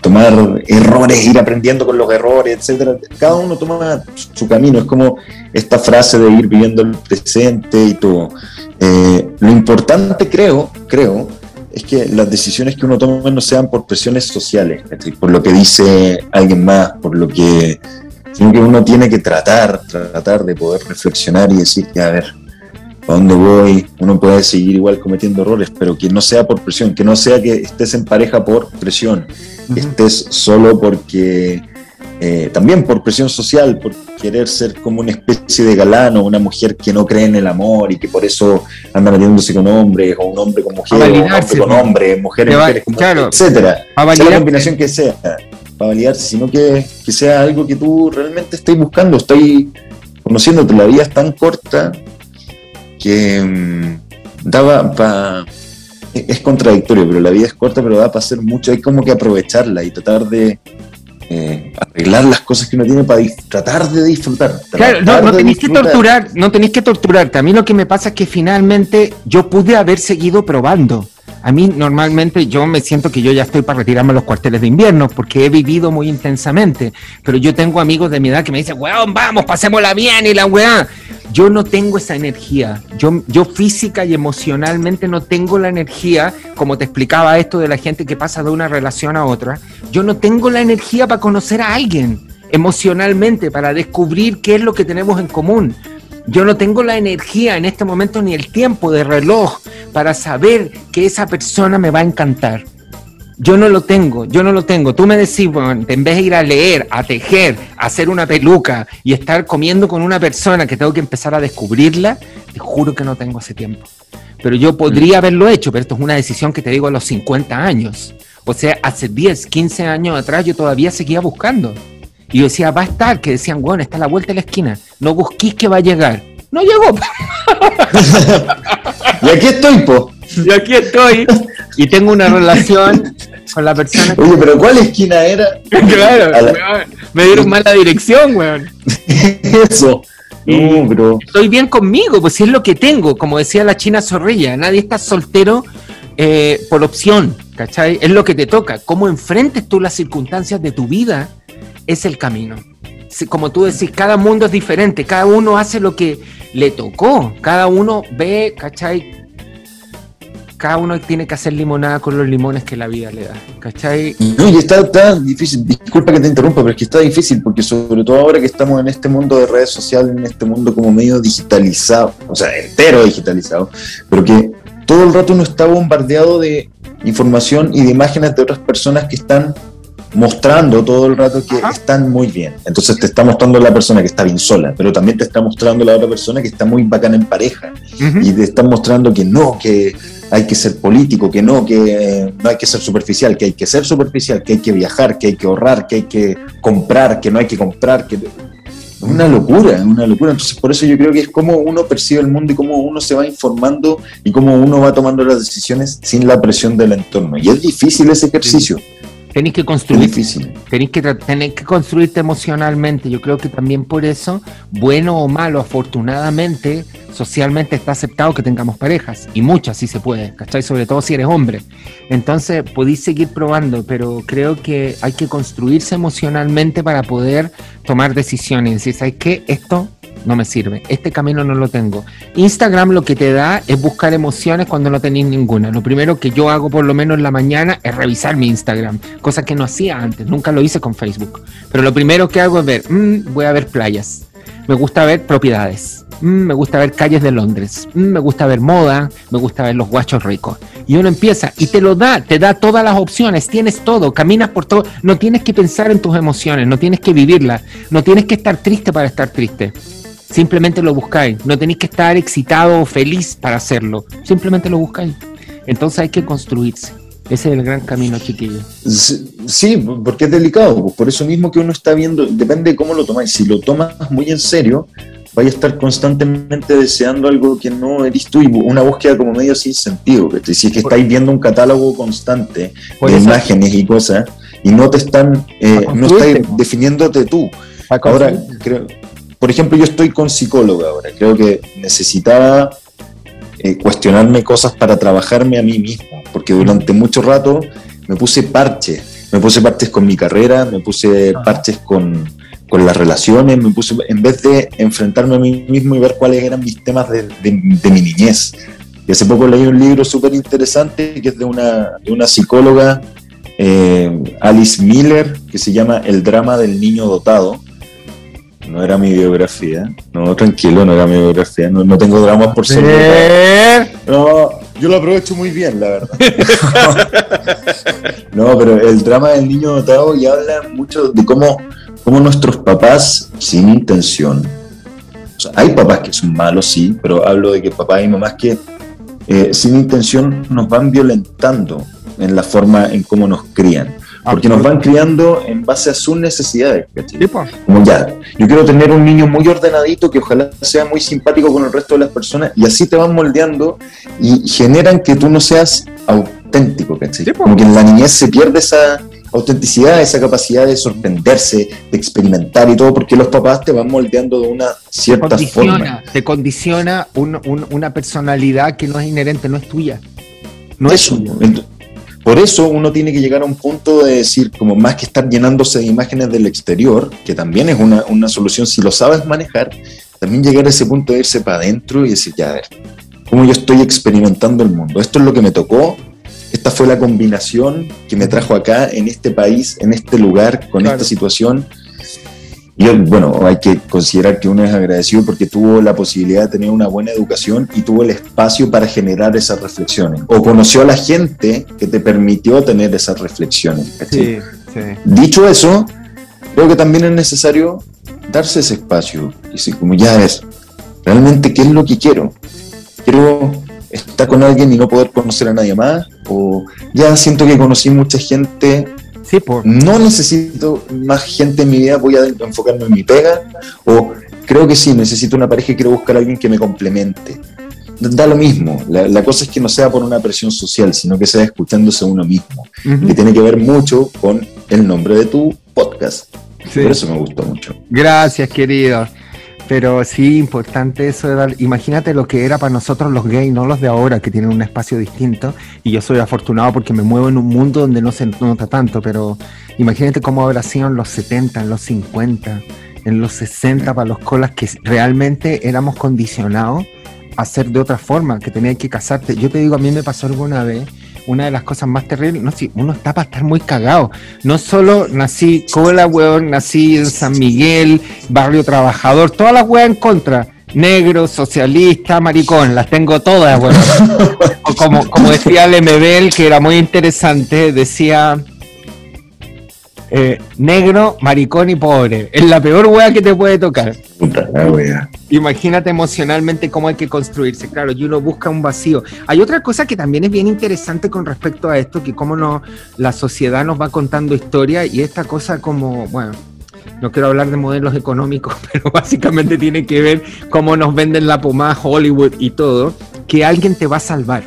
tomar errores, ir aprendiendo con los errores, etcétera. Cada uno toma su camino, es como esta frase de ir viviendo el presente y todo. Eh, lo importante creo, creo, es que las decisiones que uno toma no sean por presiones sociales, por lo que dice alguien más, por lo que, sino que uno tiene que tratar, tratar de poder reflexionar y decir que, a ver, a dónde voy, uno puede seguir igual cometiendo errores, pero que no sea por presión, que no sea que estés en pareja por presión, que estés solo porque, eh, también por presión social, por querer ser como una especie de galán o una mujer que no cree en el amor y que por eso anda metiéndose con hombres, o un hombre con mujeres, o un hombre con hombres, mujeres, mujeres con claro, etcétera. Sea la combinación que sea, para validarse, sino que, que sea algo que tú realmente estés buscando, estáis conociéndote, la vida es tan corta que mm, daba para... Es contradictorio, pero la vida es corta, pero da para hacer mucho. Hay como que aprovecharla y tratar de, eh, arreglar las cosas que uno tiene para tratar de disfrutar. Claro, no, no tenéis que torturar, no tenéis que torturarte. A mí lo que me pasa es que finalmente yo pude haber seguido probando. A mí normalmente yo me siento que yo ya estoy para retirarme a los cuarteles de invierno porque he vivido muy intensamente, pero yo tengo amigos de mi edad que me dicen, weón, vamos, pasémosla bien y la weá. Yo no tengo esa energía. Yo, yo física y emocionalmente no tengo la energía, como te explicaba esto de la gente que pasa de una relación a otra. Yo no tengo la energía para conocer a alguien emocionalmente, para descubrir qué es lo que tenemos en común. Yo no tengo la energía en este momento ni el tiempo de reloj para saber que esa persona me va a encantar. Yo no lo tengo, yo no lo tengo. Tú me decís, bueno, en vez de ir a leer, a tejer, a hacer una peluca y estar comiendo con una persona que tengo que empezar a descubrirla, te juro que no tengo ese tiempo. Pero yo podría haberlo hecho, pero esto es una decisión que te digo a los 50 años. O sea, hace 10, 15 años atrás yo todavía seguía buscando. Y yo decía, va a estar, que decían, bueno, está a la vuelta de la esquina, no busquís que va a llegar. No llegó. y aquí estoy, po. Y aquí estoy. Y tengo una relación con la persona. Oye, pero ¿cuál esquina era? claro, me dieron mala dirección, weón. Eso. No, pero... Estoy bien conmigo, pues si es lo que tengo, como decía la China Zorrilla, nadie está soltero eh, por opción, ¿cachai? Es lo que te toca. Cómo enfrentes tú las circunstancias de tu vida es el camino. Como tú decís, cada mundo es diferente, cada uno hace lo que le tocó, cada uno ve, ¿cachai? Cada uno tiene que hacer limonada con los limones que la vida le da, ¿cachai? No, y está, está difícil, disculpa que te interrumpa, pero es que está difícil, porque sobre todo ahora que estamos en este mundo de redes sociales, en este mundo como medio digitalizado, o sea, entero digitalizado, pero que todo el rato uno está bombardeado de información y de imágenes de otras personas que están mostrando todo el rato que están muy bien. Entonces te está mostrando la persona que está bien sola, pero también te está mostrando la otra persona que está muy bacana en pareja. Y te están mostrando que no, que hay que ser político, que no, que no hay que ser superficial, que hay que ser superficial, que hay que viajar, que hay que ahorrar, que hay que comprar, que no hay que comprar, que una locura, una locura. Entonces, por eso yo creo que es como uno percibe el mundo y cómo uno se va informando y cómo uno va tomando las decisiones sin la presión del entorno. Y es difícil ese ejercicio. Tenéis que construir, tenéis que, tenéis que construirte emocionalmente. Yo creo que también por eso, bueno o malo, afortunadamente, socialmente está aceptado que tengamos parejas. Y muchas sí se puede, ¿cachai? Sobre todo si eres hombre. Entonces, podéis seguir probando, pero creo que hay que construirse emocionalmente para poder tomar decisiones. Y decir, ¿sabes qué? Esto no me sirve, este camino no lo tengo. Instagram lo que te da es buscar emociones cuando no tenéis ninguna. Lo primero que yo hago por lo menos en la mañana es revisar mi Instagram, cosa que no hacía antes, nunca lo hice con Facebook. Pero lo primero que hago es ver, mm, voy a ver playas, me gusta ver propiedades, mm, me gusta ver calles de Londres, mm, me gusta ver moda, me gusta ver los guachos ricos. Y uno empieza y te lo da, te da todas las opciones, tienes todo, caminas por todo, no tienes que pensar en tus emociones, no tienes que vivirlas, no tienes que estar triste para estar triste Simplemente lo buscáis. No tenéis que estar excitado o feliz para hacerlo. Simplemente lo buscáis. Entonces hay que construirse. Ese es el gran camino, chiquillo. Sí, porque es delicado. Por eso mismo que uno está viendo, depende de cómo lo tomáis. Si lo tomas muy en serio, vaya a estar constantemente deseando algo que no eres tú y una búsqueda como medio sin sentido. Si es que estáis viendo un catálogo constante de imágenes y cosas y no te están, eh, no estáis definiéndote tú. Ahora, creo, por ejemplo, yo estoy con psicóloga ahora, creo que necesitaba eh, cuestionarme cosas para trabajarme a mí mismo, porque durante mucho rato me puse parches, me puse parches con mi carrera, me puse parches con, con las relaciones, me puse, en vez de enfrentarme a mí mismo y ver cuáles eran mis temas de, mi niñez. Y hace poco leí un libro súper interesante que es de una, de una psicóloga, eh, Alice Miller, que se llama El drama del niño dotado no era mi biografía. No, tranquilo, no era mi biografía. No, tengo dramas por ser. No, yo lo aprovecho muy bien, la verdad. no, pero el drama del niño dotado ya habla mucho de cómo, cómo nuestros papás, sin intención, o sea, hay papás que son malos, sí, pero hablo de que papás y mamás que eh, sin intención nos van violentando en la forma en cómo nos crían. Porque nos van criando en base a sus necesidades. Como ya, yo quiero tener un niño muy ordenadito que ojalá sea muy simpático con el resto de las personas y así te van moldeando y generan que tú no seas auténtico. Como que en la niñez se pierde esa autenticidad, esa capacidad de sorprenderse, de experimentar y todo, porque los papás te van moldeando de una cierta forma. Te condiciona una personalidad que no es inherente, no es tuya. No eso. Por eso uno tiene que llegar a un punto de decir, como más que estar llenándose de imágenes del exterior, que también es una, una solución si lo sabes manejar, también llegar a ese punto de irse para adentro y decir, ya, a ver, ¿cómo yo estoy experimentando el mundo? Esto es lo que me tocó, esta fue la combinación que me trajo acá, en este país, en este lugar, con esta situación. Y bueno, hay que considerar que uno es agradecido porque tuvo la posibilidad de tener una buena educación y tuvo el espacio para generar esas reflexiones. O conoció a la gente que te permitió tener esas reflexiones. Sí, sí. Dicho eso, creo que también es necesario darse ese espacio. Y decir, como ya es, realmente, ¿qué es lo que quiero? Quiero estar con alguien y no poder conocer a nadie más. O ya siento que conocí mucha gente no necesito más gente en mi vida, voy a enfocarme en mi pega. O creo que sí, necesito una pareja y quiero buscar a alguien que me complemente. Da lo mismo. La, cosa es que no sea por una presión social, sino que sea escuchándose uno mismo. Que tiene que ver mucho con el nombre de tu podcast. Por eso me gustó mucho. Gracias, querido. Pero sí, importante eso de dar. Imagínate lo que era para nosotros los gays, no los de ahora, que tienen un espacio distinto. Y yo soy afortunado porque me muevo en un mundo donde no se nota tanto. Pero imagínate cómo habrá sido en los 70, en los 50, en los 60 para los colas que realmente éramos condicionados a ser de otra forma, que tenías que casarte. Yo te digo, a mí me pasó alguna vez una de las cosas más terribles, no sé, uno está para estar muy cagado. No solo nací cola, weón, nací en San Miguel, barrio trabajador, todas las weas en contra. Negro, socialista, maricón, las tengo todas, weón. como, como decía Lemebel, que era muy interesante, decía eh, negro, maricón y pobre. Es la peor wea que te puede tocar. Imagínate emocionalmente cómo hay que construirse. Claro, y uno busca un vacío. Hay otra cosa que también es bien interesante con respecto a esto, que cómo no, la sociedad nos va contando historia y esta cosa como, bueno, no quiero hablar de modelos económicos, pero básicamente tiene que ver cómo nos venden la pomada Hollywood y todo, que alguien te va a salvar.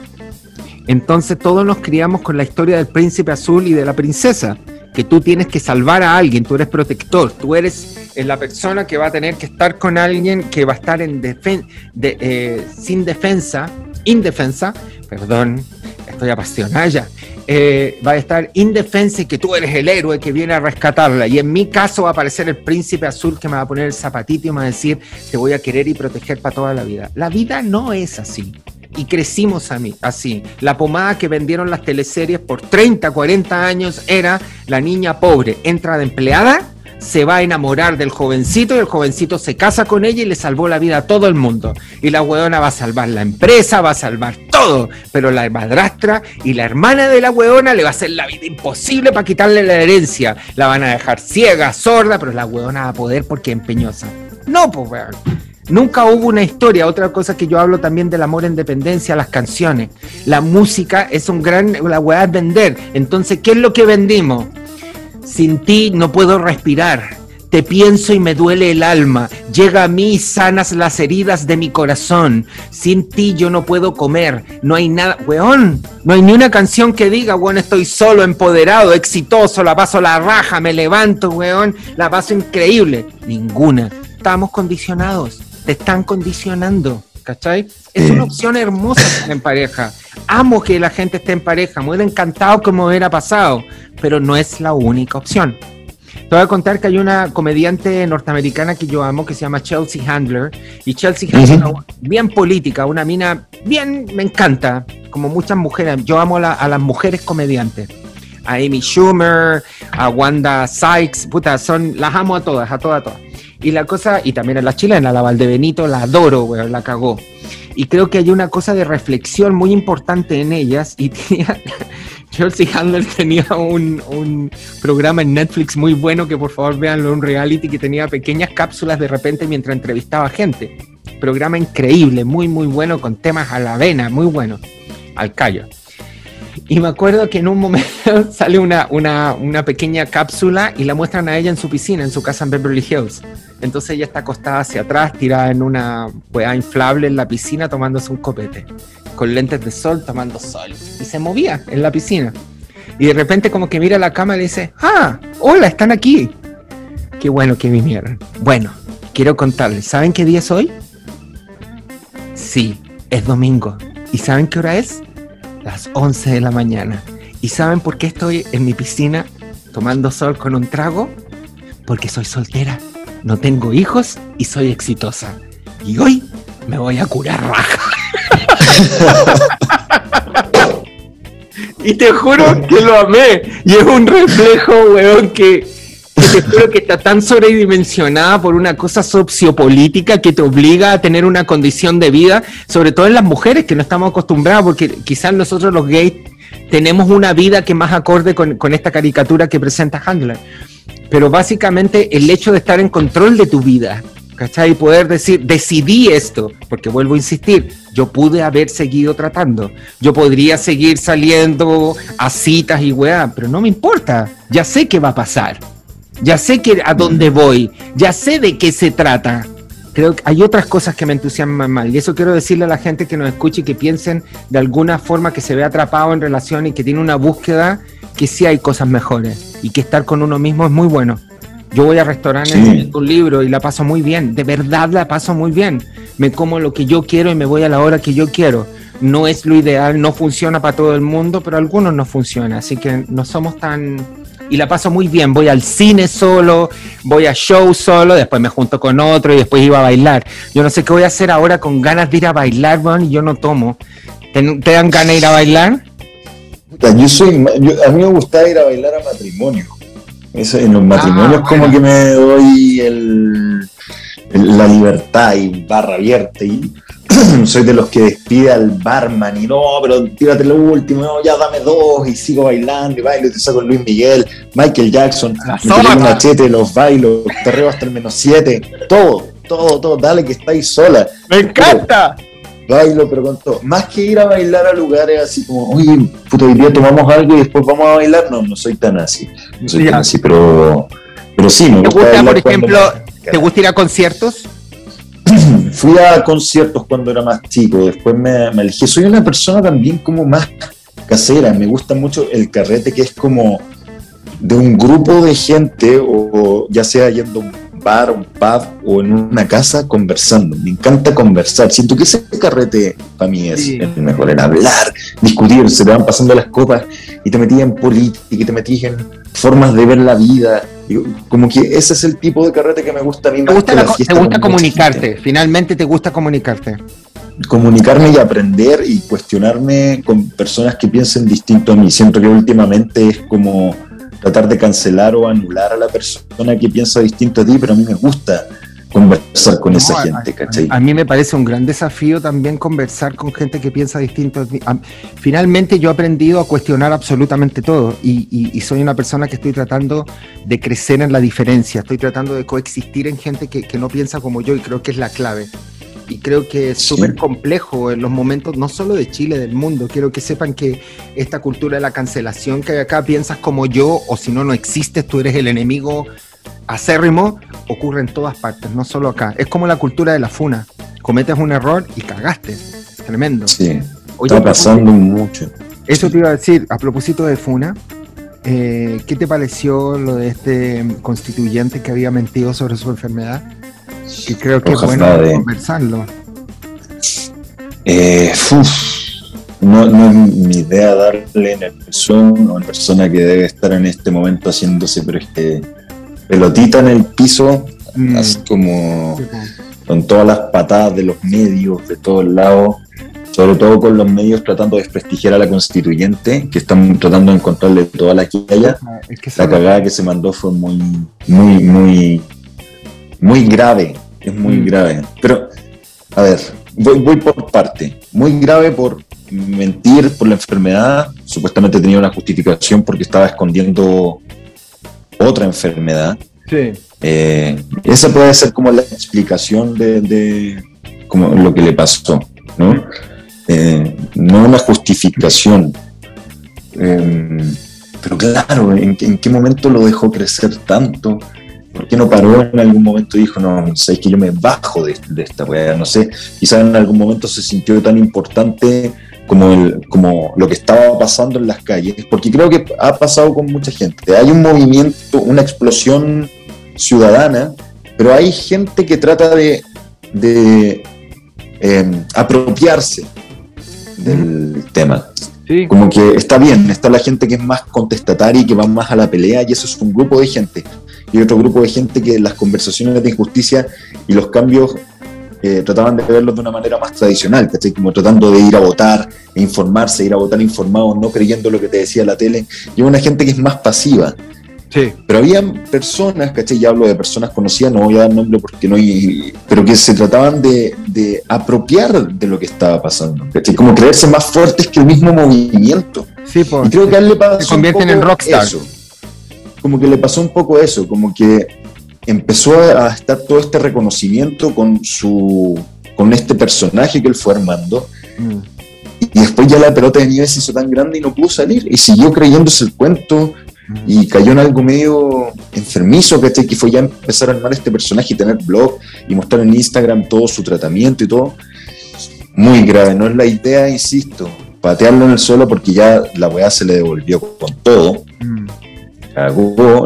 Entonces todos nos criamos con la historia del príncipe azul y de la princesa que tú tienes que salvar a alguien, tú eres protector, tú eres la persona que va a tener que estar con alguien que va a estar en eh, sin defensa, indefensa, perdón, estoy apasionada ya, eh, va a estar indefensa y que tú eres el héroe que viene a rescatarla. Y en mi caso va a aparecer el príncipe azul que me va a poner el zapatito y me va a decir, te voy a querer y proteger para toda la vida. La vida no es así y crecimos a mí, así. La pomada que vendieron las teleseries por 30, 40 años era la niña pobre, entra de empleada, se va a enamorar del jovencito y el jovencito se casa con ella y le salvó la vida a todo el mundo. Y la hueona va a salvar la empresa, va a salvar todo, pero la madrastra y la hermana de la hueona le va a hacer la vida imposible para quitarle la herencia. La van a dejar ciega, sorda, pero la hueona va a poder porque empeñosa. No, pues. Nunca hubo una historia, otra cosa que yo hablo también del amor en dependencia, las canciones. La música es un gran, la weá es vender. Entonces, ¿qué es lo que vendimos? Sin ti no puedo respirar. Te pienso y me duele el alma. Llega a mí sanas las heridas de mi corazón. Sin ti yo no puedo comer. No hay nada. Weón, no hay ni una canción que diga, weón, estoy solo, empoderado, exitoso, la paso la raja, me levanto, weón, la paso increíble. Ninguna. Estamos condicionados te están condicionando, ¿cachai? Es una opción hermosa estar en pareja. Amo que la gente esté en pareja, muy encantado como hubiera pasado, pero no es la única opción. Te voy a contar que hay una comediante norteamericana que yo amo que se llama Chelsea Handler. Y Chelsea Handler, bien política, una mina bien, me encanta, como muchas mujeres. Yo amo a las mujeres comediantes. A Amy Schumer, a Wanda Sykes, puta, son, las amo a todas, a todas, a todas. Y la cosa, y también a la chilena, la Valdebenito, la adoro, weón, la cagó. Y creo que hay una cosa de reflexión muy importante en ellas. Y tenía, Chelsea Handler tenía un, un, programa en Netflix muy bueno que por favor veanlo, un reality que tenía pequeñas cápsulas de repente mientras entrevistaba gente. Programa increíble, muy, muy bueno, con temas a la vena, muy bueno. Al callo. Y me acuerdo que en un momento sale una, una, pequeña cápsula y la muestran a ella en su piscina, en su casa en Beverly Hills. Entonces ella está acostada hacia atrás, tirada en una hueá inflable en la piscina, tomándose un copete, con lentes de sol, tomando sol. Y se movía en la piscina. Y de repente como que mira la cama y le dice, ah, hola, están aquí. Qué bueno que vinieron. Bueno, quiero contarles, ¿saben qué día es hoy? Sí, es domingo. ¿Y saben qué hora es? Las 11 de la mañana. ¿Y saben por qué estoy en mi piscina tomando sol con un trago? Porque soy soltera, no tengo hijos y soy exitosa. Y hoy me voy a curar raja. y te juro que lo amé. Y es un reflejo, weón, que, que te juro que está tan sobredimensionada por una cosa sociopolítica que te obliga a tener una condición de vida, sobre todo en las mujeres que no estamos acostumbradas, porque quizás nosotros los gays tenemos una vida que más acorde con, con esta caricatura que presenta Handler. Pero básicamente el hecho de estar en control de tu vida, ¿cachai? Y poder decir, decidí esto, porque vuelvo a insistir, yo pude haber seguido tratando, yo podría seguir saliendo a citas y weá, pero no me importa, ya sé qué va a pasar, ya sé que a dónde voy, ya sé de qué se trata. Creo que hay otras cosas que me entusiasman mal y eso quiero decirle a la gente que nos escuche y que piensen de alguna forma que se ve atrapado en relación y que tiene una búsqueda que sí hay cosas mejores y que estar con uno mismo es muy bueno. Yo voy a restaurantes, Sí. un libro y la paso muy bien, de verdad la paso muy bien. Me como lo que yo quiero y me voy a la hora que yo quiero. No es lo ideal, no funciona para todo el mundo, pero a algunos no funciona, así que no somos tan... Y la paso muy bien, voy al cine solo, voy a show solo, después me junto con otro y después iba a bailar. Yo no sé qué voy a hacer ahora con ganas de ir a bailar, weón, y yo no tomo. ¿Te, te dan ganas de ir a bailar? Yo soy, yo- a mí me gusta ir a bailar a matrimonio. Eso, en los matrimonios Ah, como bueno. que me doy el, el- la libertad y barra abierta y soy de los que despide al barman y no, pero tírate lo último, no, ya dame dos y sigo bailando y bailo y te saco Luis Miguel, Michael Jackson, zorra. un machete, los bailo, perreo hasta el menos siete, todo, todo, todo, dale que estáis sola. ¡Me encanta! Bailo, pero con todo. Más que ir a bailar a lugares así como, oye, puto, hoy día tomamos algo y después vamos a bailar. No, no soy tan así. No soy tan así, pero, pero sí, me ¿Te gusta gusta, bailar por ejemplo, ¿te gusta ir a conciertos? Fui a conciertos cuando era más chico, después me, me alejé. Soy una persona también como más casera, me gusta mucho el carrete que es como de un grupo de gente, o, o ya sea yendo a un bar, un pub o en una casa conversando. Me encanta conversar. Siento que ese carrete para mí es Sí. el mejor, el hablar, discutir, se te van pasando las copas y te metías en política y te metías en formas de ver la vida. Y como que ese es el tipo de carrete que me gusta a mí ¿Te gusta, la te gusta comunicarte? gente Finalmente te gusta comunicarte. comunicarme y aprender y cuestionarme con personas que piensen distinto a mí. Siento que últimamente es como tratar de cancelar o anular a la persona que piensa distinto a ti, pero a mí me gusta conversar con esa No, a- gente, ¿cachai? A, mí me parece un gran desafío también conversar con gente que piensa distinto. Finalmente yo he aprendido a cuestionar absolutamente todo y, y- y soy una persona que estoy tratando de crecer en la diferencia, estoy tratando de coexistir en gente que, que no piensa como yo y creo que es la clave. Y creo que es súper complejo en los momentos, no solo de Chile, del mundo. Quiero que sepan que esta cultura de la cancelación que hay acá, piensas como yo, o si no, no existes, tú eres el enemigo acérrimo, ocurre en todas partes, no solo acá. Es como la cultura de la funa. Cometes un error y cagaste. Tremendo. Sí, Oye, está pasando mucho. Eso te iba a decir, a propósito de funa, eh, ¿qué te pareció lo de este constituyente que había mentido sobre su enfermedad? Que creo que es bueno conversarlo. Eh, uf, no, no es mi idea darle en el persona o en persona que debe estar en este momento haciéndose, pero es que pelotita en el piso, Mm. así como con todas las patadas de los medios, de todos lados, sobre todo con los medios tratando de desprestigiar a la constituyente, que están tratando de encontrarle toda la quilla. Es que La cagada que se mandó fue muy, muy, muy, muy grave. Es muy Mm. grave. Pero, a ver, voy, voy por parte. Muy grave por mentir por la enfermedad. Supuestamente tenía una justificación porque estaba escondiendo otra enfermedad. Sí. Eh, esa puede ser como la explicación de, de como lo que le pasó, ¿no? Eh, no una justificación. Eh, pero claro, ¿en, en qué momento lo dejó crecer tanto? ¿Por qué no paró en algún momento y dijo, no, sabes que yo me bajo de, de esta weá? No sé, quizás en algún momento se sintió tan importante como, el, como lo que estaba pasando en las calles, porque creo que ha pasado con mucha gente. Hay un movimiento, una explosión ciudadana, pero hay gente que trata de, de eh, apropiarse del tema. Como que está bien, está la gente que es más contestataria y que va más a la pelea, y eso es un grupo de gente. Y otro grupo de gente que las conversaciones de injusticia y los cambios eh, trataban de verlos de una manera más tradicional, ¿cachai? Como tratando de ir a votar, e informarse, ir a votar informados, no creyendo lo que te decía la tele. Y una gente que es más pasiva. Sí. Pero había personas, ¿cachai? Ya hablo de personas conocidas, no voy a dar nombre porque no hay. Pero que se trataban de, de apropiar de lo que estaba pasando, ¿cachai? Como creerse más fuertes que el mismo movimiento. Sí, pues. Y creo que a él le pasó. Se convierten en rockstar. Como que le pasó un poco eso, como que empezó a estar todo este reconocimiento con su con este personaje que él fue armando. Mm. Y después ya la pelota de nieve se hizo tan grande y no pudo salir. Y siguió creyéndose el cuento y cayó en algo medio enfermizo, Que fue ya empezar a armar este personaje y tener blog y mostrar en Instagram todo su tratamiento y todo. Muy grave, no es la idea, insisto, patearlo en el suelo porque ya la weá se le devolvió con todo. Mm.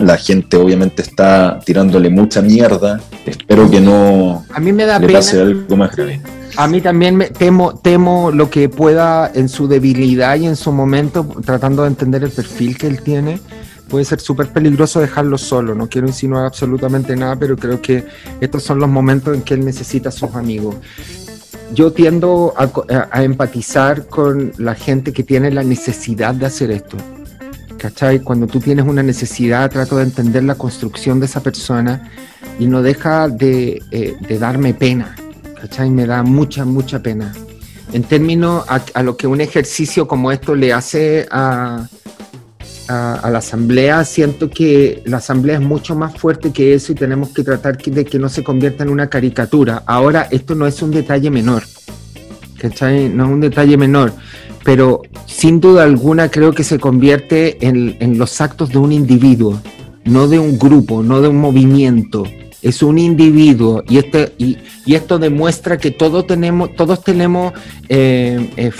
La gente obviamente está tirándole mucha mierda. Espero que no a mí me da le pena. pase algo más grave. A mí también me temo, temo lo que pueda en su debilidad y en su momento, tratando de entender el perfil que él tiene, puede ser súper peligroso dejarlo solo. No quiero insinuar absolutamente nada, pero creo que estos son los momentos en que él necesita a sus amigos. Yo tiendo a, empatizar con la gente que tiene la necesidad de hacer esto. ¿Cachai? Cuando tú tienes una necesidad, trato de entender la construcción de esa persona y no deja de, eh, darme pena. ¿Cachai? Me da mucha, mucha pena. En términos a lo que un ejercicio como esto le hace a, a, la asamblea, siento que la asamblea es mucho más fuerte que eso y tenemos que tratar de que no se convierta en una caricatura. Ahora, esto no es un detalle menor, ¿cachai? No es un detalle menor, pero sin duda alguna creo que se convierte en, en los actos de un individuo, no de un grupo, no de un movimiento es un individuo y, este, y, esto demuestra que todos tenemos, todos tenemos eh, eh,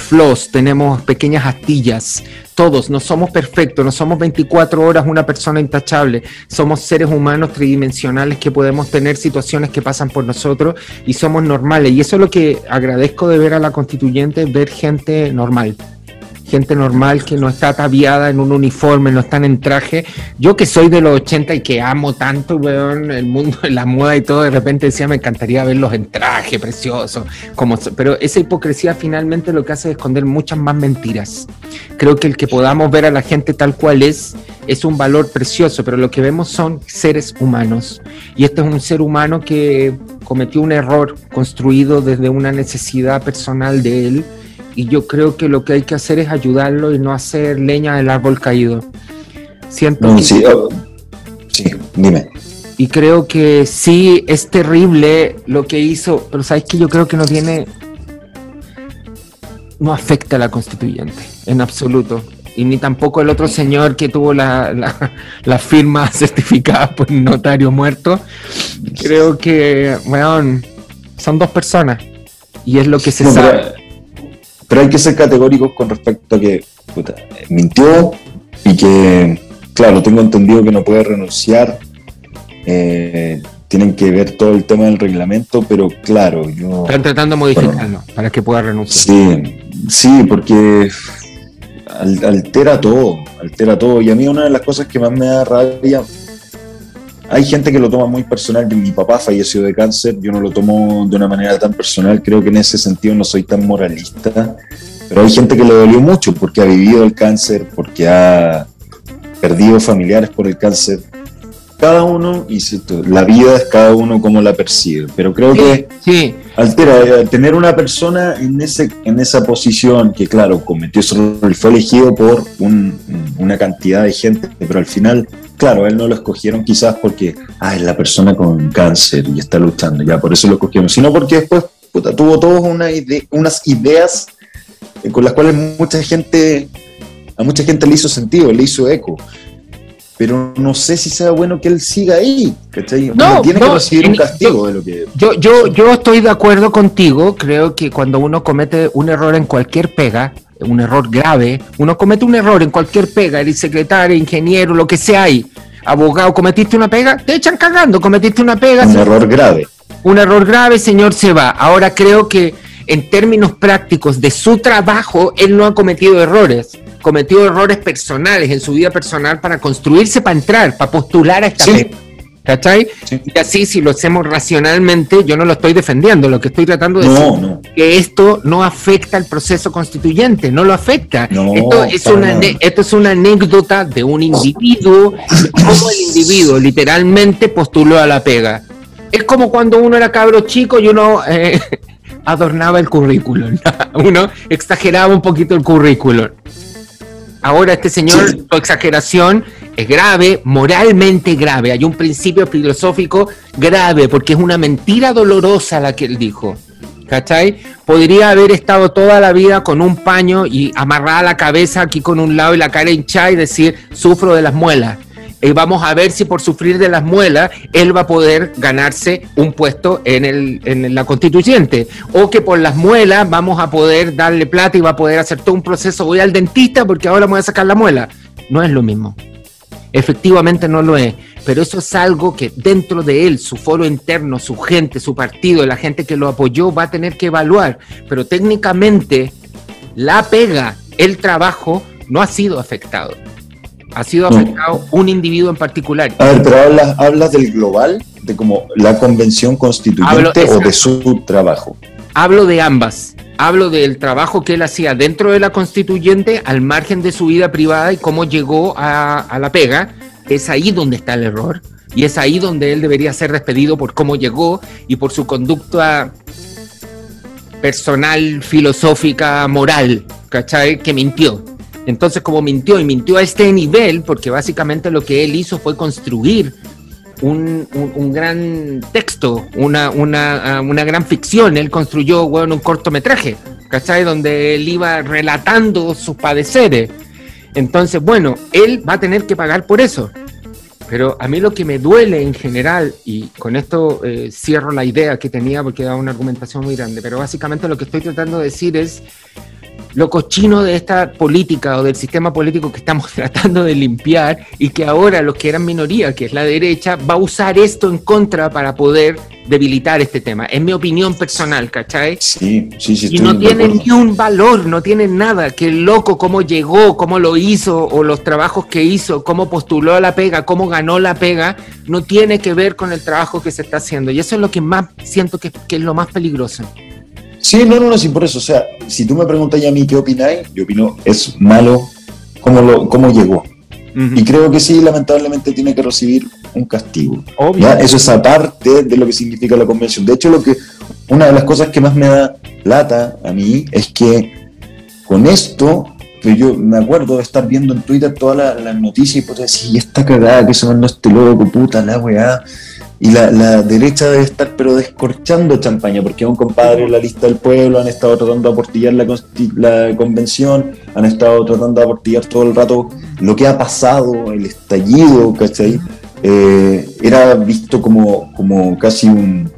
tenemos pequeñas astillas, todos, no somos perfectos, no somos 24 horas una persona intachable, somos seres humanos tridimensionales que podemos tener situaciones que pasan por nosotros y somos normales. Y eso es lo que agradezco de ver a la constituyente, ver gente normal gente normal que no está ataviada en un uniforme, no están en traje. Yo que soy de los 80 y que amo tanto, weón, el mundo la moda y todo, de repente decía, me encantaría verlos en traje precioso. Como, pero esa hipocresía finalmente lo que hace es esconder muchas más mentiras. Creo que el que podamos ver a la gente tal cual es, es un valor precioso, pero lo que vemos son seres humanos. Y este es un ser humano que cometió un error construido desde una necesidad personal de él y yo creo que lo que hay que hacer es ayudarlo y no hacer leña del árbol caído. Siento sí, oh, sí, dime. Y creo que sí es terrible lo que hizo, pero sabes que yo creo que no tiene, no afecta a la constituyente en absoluto. Y ni tampoco el otro señor que tuvo la, la, firma certificada por un notario muerto. Creo que, bueno, son dos personas. Y es lo que se sabe. Pero hay que ser categóricos con respecto a que mintió y que, claro, tengo entendido que no puede renunciar. Eh, tienen que ver todo el tema del reglamento, pero claro, yo... Están tratando de modificarlo para que pueda renunciar. Sí, sí, porque altera todo, altera todo. Y a mí una de las cosas que más me da rabia hay gente que lo toma muy personal. Mi papá falleció de cáncer, yo no lo tomo de una manera tan personal. Creo que en ese sentido no soy tan moralista. Pero hay gente que le dolió mucho porque ha vivido el cáncer, porque ha perdido familiares por el cáncer. Cada uno, y la vida es cada uno como la percibe. Pero creo que sí. altera eh, tener una persona en, ese, en esa posición que, claro, cometió y fue elegido por una cantidad de gente, pero al final claro, él no lo escogieron quizás porque, ah, es la persona con cáncer y está luchando, ya por eso lo escogieron, sino porque después tuvo todos una unas ideas eh, con las cuales mucha gente, a mucha gente le hizo sentido, le hizo eco. Pero no sé si sea bueno que él siga ahí, ¿cachai? No, tiene que recibir un castigo de lo que... Yo, yo, yo estoy de acuerdo contigo, creo que cuando uno comete un error en cualquier pega, un error grave, uno comete un error en cualquier pega, eres secretario, ingeniero, lo que sea ahí, abogado, cometiste una pega, te echan cagando, cometiste una pega. Un error grave. Un error grave, señor, se va. Ahora creo que en términos prácticos de su trabajo, él no ha cometido errores, cometido errores personales en su vida personal para construirse, para entrar, para postular a esta Sí. pega. ¿Cachai? Sí. Y así, si lo hacemos racionalmente, yo no lo estoy defendiendo, lo que estoy tratando de decir No, que esto no afecta al proceso constituyente, no lo afecta. No, esto, es una, nada. ane- esto es una anécdota de un individuo, de cómo el individuo literalmente postuló a la pega. Es como cuando uno era cabro chico y uno eh, adornaba el currículum, uno exageraba un poquito el currículum. Ahora este señor, Sí. su exageración es grave, moralmente grave. Hay un principio filosófico grave porque es una mentira dolorosa la que él dijo. ¿Cachai? Podría haber estado toda la vida con un paño y amarrada la cabeza aquí con un lado y la cara hinchada y decir, sufro de las muelas. Y vamos a ver si por sufrir de las muelas él va a poder ganarse un puesto en, en la constituyente. O que por las muelas vamos a poder darle plata y va a poder hacer todo un proceso. Voy al dentista porque ahora me voy a sacar la muela. No es lo mismo. Efectivamente no lo es, pero eso es algo que dentro de él, su foro interno, su gente, su partido, la gente que lo apoyó va a tener que evaluar. Pero técnicamente la pega, el trabajo, no ha sido afectado. Ha sido No. afectado un individuo en particular. A ver, pero hablas, hablas del global, de como la convención constituyente Hablo- o de su trabajo. Hablo de ambas. Hablo del trabajo que él hacía dentro de la constituyente, al margen de su vida privada y cómo llegó a, a la pega. Es ahí donde está el error. Y es ahí donde él debería ser despedido por cómo llegó y por su conducta personal, filosófica, moral, ¿cachai? Que mintió. Entonces, como mintió y mintió a este nivel, porque básicamente lo que él hizo fue construir un, un- gran texto, una, una, ah, una gran ficción. Él construyó bueno, un cortometraje, ¿cachai? Donde él iba relatando sus padeceres. Entonces, bueno, él va a tener que pagar por eso. Pero a mí lo que me duele en general, y con esto eh, cierro la idea que tenía porque da una argumentación muy grande, pero básicamente lo que estoy tratando de decir es lo cochino de esta política o del sistema político que estamos tratando de limpiar y que ahora los que eran minoría, que es la derecha, va a usar esto en contra para poder debilitar este tema. Es mi opinión personal, ¿cachai? Sí, sí, sí. Y no tiene ni un valor, no tiene nada. Que el loco, cómo llegó, cómo lo hizo, o los trabajos que hizo, cómo postuló a la pega, cómo ganó la pega, no tiene que ver con el trabajo que se está haciendo. Y eso es lo que más siento que, que es lo más peligroso. Sí, no, no, no, sí, por eso. O sea, si tú me preguntas a mí qué opináis, yo opino es malo cómo, lo, cómo llegó. Y creo que sí, lamentablemente tiene que recibir un castigo. Obvio. ¿ya? Eso es aparte de lo que significa la convención. De hecho, lo que una de las cosas que más me da lata a mí es que con esto, que yo me acuerdo de estar viendo en Twitter todas las noticias y pues decir, y esta cagada que se mandó este loco, puta la weá. Y la, la derecha debe estar pero descorchando champaña, porque un compadre la lista del pueblo, han estado tratando de aportillar la, la convención, han estado tratando de aportillar todo el rato lo que ha pasado, el estallido, ¿cachai? Eh, era visto como, como casi un,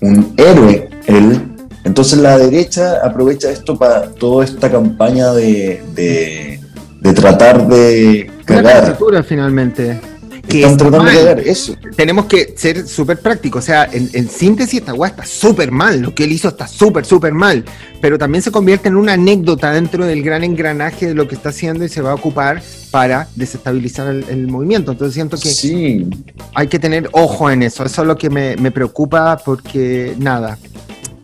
un héroe él. Entonces la derecha aprovecha esto para toda esta campaña de, de, de tratar de Una cagar. caricatura, finalmente. Que Están de eso. tenemos que ser súper prácticos. O sea, en, en síntesis, esta weá está súper mal. Lo que él hizo está súper, súper mal. Pero también se convierte en una anécdota dentro del gran engranaje de lo que está haciendo y se va a ocupar para desestabilizar el, el movimiento. Entonces siento que Sí, hay que tener ojo en eso. Eso es lo que me, me preocupa porque, nada,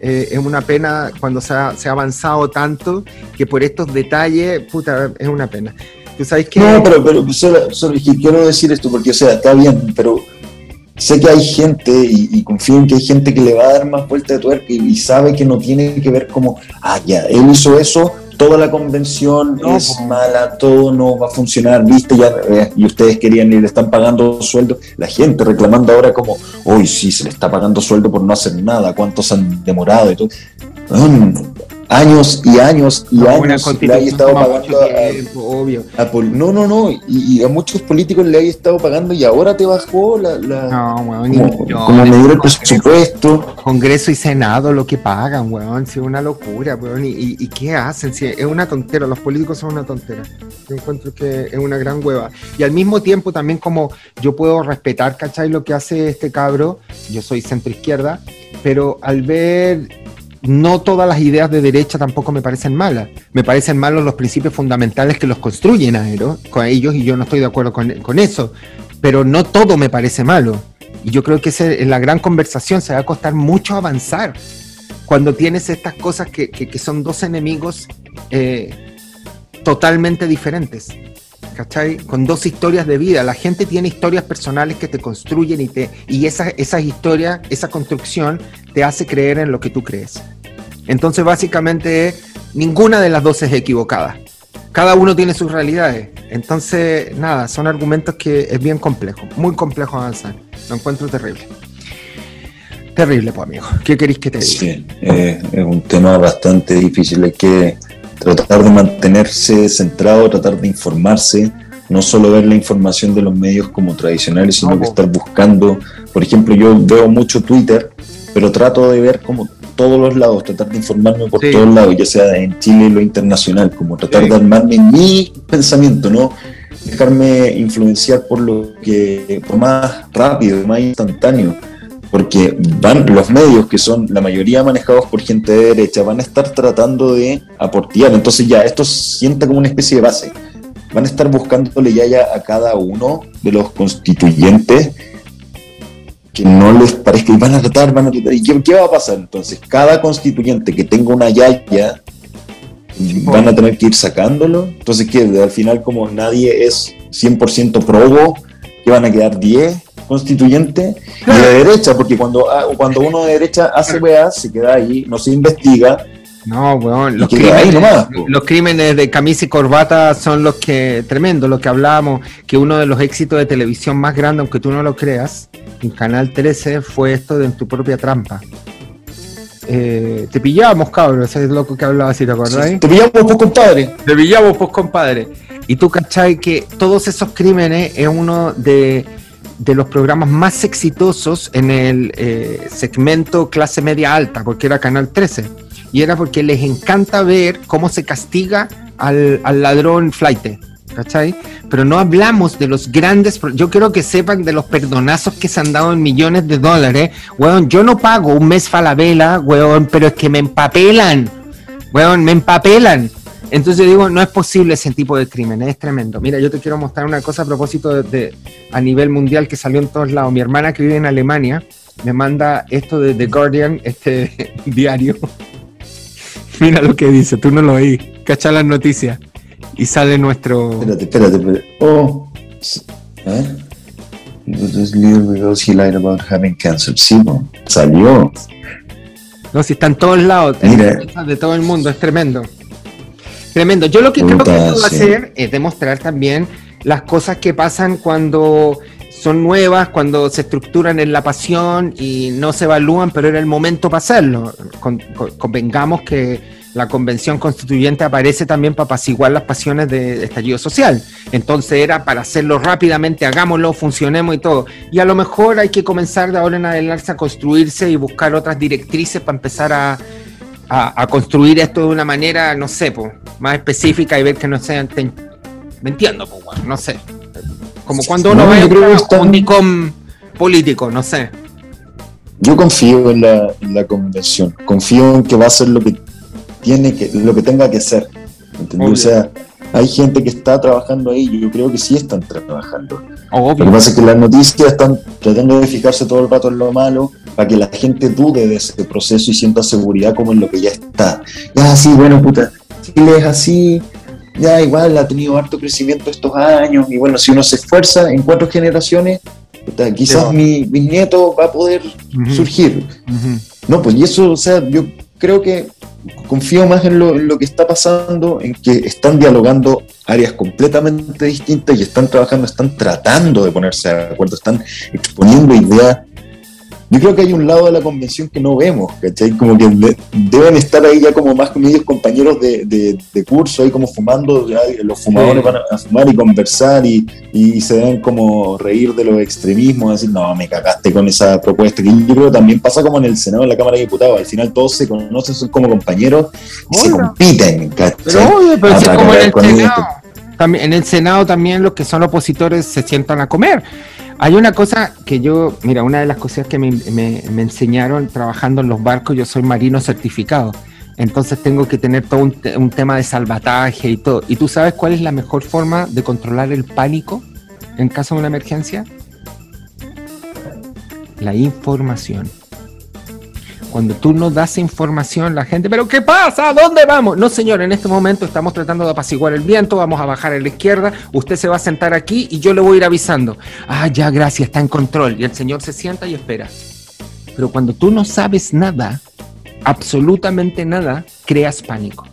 eh, es una pena cuando se ha, se ha avanzado tanto que por estos detalles, puta, es una pena. Tú sabes que... No, pero, pero solo, solo quiero decir esto porque, o sea, está bien, pero sé que hay gente y, y confío en que hay gente que le va a dar más vuelta de tuerca y, y sabe que no tiene que ver como, ah, ya, él hizo eso, toda la convención No, es mala, todo no va a funcionar, viste, ya, eh, y ustedes querían y le están pagando sueldo. La gente reclamando ahora como, hoy sí, se le está pagando sueldo por no hacer nada, cuántos han demorado y todo. Años y años y No, años le hay constitución estado pagando mucho a- tiempo, obvio. a no, no, no, y, y a muchos políticos le hay estado pagando y ahora te bajó la, la- No, weón, como, medir el presupuesto. Congreso y Senado lo que pagan, weón, si es una locura, weón, y, y- y qué hacen, si es una tontera, los políticos son una tontera. Yo encuentro que es una gran hueva. Y al mismo tiempo también como yo puedo respetar, ¿cachai? Lo que hace este cabro, yo soy centro izquierda, pero al ver no todas las ideas de derecha tampoco me parecen malas. Me parecen malos los principios fundamentales que los construyen a con ellos y yo no estoy de acuerdo con, eso. Pero no todo me parece malo. Y yo creo que en la gran conversación se va a costar mucho avanzar cuando tienes estas cosas que, son dos enemigos eh, totalmente diferentes. ¿Cachai? Con dos historias de vida. La gente tiene historias personales que te construyen y, te, y esas, esas historias, esa construcción te hace creer en lo que tú crees. Entonces, básicamente, ninguna de las dos es equivocada. Cada uno tiene sus realidades. Entonces, nada, son argumentos que es bien complejo, muy complejo avanzar. Lo encuentro terrible. Terrible, pues, amigo. ¿Qué queréis que te diga? Sí, eh, es un tema bastante difícil. Hay que tratar de mantenerse centrado, tratar de informarse, no solo ver la información de los medios como tradicionales, sino que estar buscando. Por ejemplo, yo veo mucho Twitter pero trato de ver como todos los lados, tratar de informarme por todos lados, ya sea en Chile y lo internacional, como tratar de armarme mi pensamiento, no dejarme influenciar por lo que por más rápido, más instantáneo, porque van los medios que son la mayoría manejados por gente de derecha van a estar tratando de aportear, entonces ya esto sienta como una especie de base. Van a estar buscándole ya, ya a cada uno de los constituyentes que no les parezca y van a tratar, van a tratar. ¿Y qué, va a pasar? Entonces, cada constituyente que tenga una yaya van a tener que ir sacándolo. Entonces, que al final, como nadie es 100% probo, que van a quedar 10 constituyentes y de derecha, porque cuando, ah, cuando uno de derecha hace weá, se queda ahí, no se investiga. No, weón, los, crímenes, los crímenes de camisa y corbata son los que, tremendo, lo que hablábamos, que uno de los éxitos de televisión más grandes, aunque tú no lo creas, en Canal 13 fue esto de en tu propia trampa. Eh, te pillábamos, cabrón, ese es loco que hablaba así, ¿te acordáis? te pillamos, pues, compadre. Te pillamos, pues, compadre. Y tú, ¿cachai? Que todos esos crímenes es uno de, los programas más exitosos en el eh, segmento clase media alta, porque era Canal 13. Y era porque les encanta ver cómo se castiga al, al ladrón flight ¿cachai? Pero no hablamos de los grandes, yo quiero que sepan de los perdonazos que se han dado en millones de dólares, weón, yo no pago un mes falabella, weón, pero es que me empapelan, weón, me empapelan. Entonces digo, no es posible ese tipo de crimen, es tremendo. Mira, yo te quiero mostrar una cosa a propósito de, a nivel mundial que salió en todos lados. Mi hermana que vive en Alemania me manda esto de The Guardian, este diario. Mira lo que dice, tú no lo oí, cacha las noticias y sale nuestro. Espérate, espérate, espérate. Oh, ¿eh? This little he lied about having cancer. Sí, no, salió. No, si está en todos lados, Mira. de todo el mundo, es tremendo. Tremendo. Yo lo que creo que puedo hacer es demostrar también las cosas que pasan cuando son nuevas, cuando se estructuran en la pasión y no se evalúan, pero era el momento para hacerlo. convengamos que la convención constituyente aparece también para apaciguar las pasiones de estallido social. Entonces era para hacerlo rápidamente, hagámoslo, funcionemos y todo. Y a lo mejor hay que comenzar de ahora en adelante a construirse y buscar otras directrices para empezar a, construir esto de una manera, no sé, más específica y ver que no sean... ¿Me entiendo? no sé. Como cuando uno ve un DICOM político, no sé. Yo confío en la, en la convención, confío en que va a ser lo que tiene que, lo que tenga que ser. O sea, hay gente que está trabajando ahí, yo creo que sí están trabajando. Lo que pasa es que las noticias están tratando de fijarse todo el rato en lo malo para que la gente dude de ese proceso y sienta seguridad como en lo que ya está. Ya, sí, bueno, puta, Chile es así, ya igual ha tenido harto crecimiento estos años y bueno, si uno se esfuerza en cuatro generaciones, quizás mi, nieto va a poder surgir. No, pues y eso, o sea, yo creo que confío más en lo, que está pasando, en que están dialogando áreas completamente distintas y están trabajando, están tratando de ponerse de acuerdo, están exponiendo ideas yo creo que hay un lado de la convención que no vemos, ¿cachai? Como que deben estar ahí ya como más con ellos compañeros de, curso, ahí como fumando, los fumadores van a, fumar y conversar y, se deben como reír de los extremismos, decir, no, me cagaste con esa propuesta, que yo creo que también pasa como en el Senado, en la Cámara de Diputados, al final todos se conocen, son como compañeros y se compiten, ¿cachai? Pero pero como en el Senado. También, en el Senado también los que son opositores se sientan a comer Hay una cosa que yo, mira, una de las cosas que me, me enseñaron trabajando en los barcos, yo soy marino certificado. Entonces tengo que tener todo un, tema de salvataje y todo. ¿Y tú sabes cuál es la mejor forma de controlar el pánico en caso de una emergencia? La información. Cuando tú no das información, la gente, pero ¿qué pasa? ¿A dónde vamos? No, señor, en este momento estamos tratando de apaciguar el viento, vamos a bajar a la izquierda, usted se va a sentar aquí y yo le voy a ir avisando. Ah, ya, gracias, está en control. Y el señor se sienta y espera. Pero cuando tú no sabes nada, absolutamente nada, creas pánico.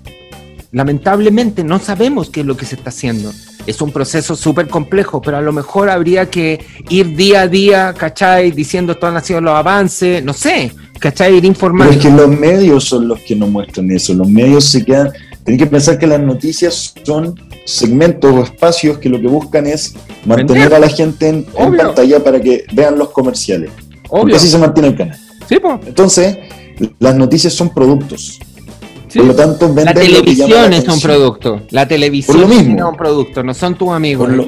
Lamentablemente no sabemos qué es lo que se está haciendo. Es un proceso súper complejo, pero a lo mejor habría que ir día a día, ¿cachai? Diciendo todos han sido los avances, no sé, ¿cachai? Ir informando. Pero es que los medios son los que nos muestran eso. Los medios se quedan. Tienen que pensar que las noticias son segmentos o espacios que lo que buscan es mantener a la gente en, pantalla para que vean los comerciales. Porque así se mantiene el canal. Sí, pues. Entonces, las noticias son productos. Por lo tanto, la televisión es un producto. La televisión es un producto, no son tus amigos. Por lo,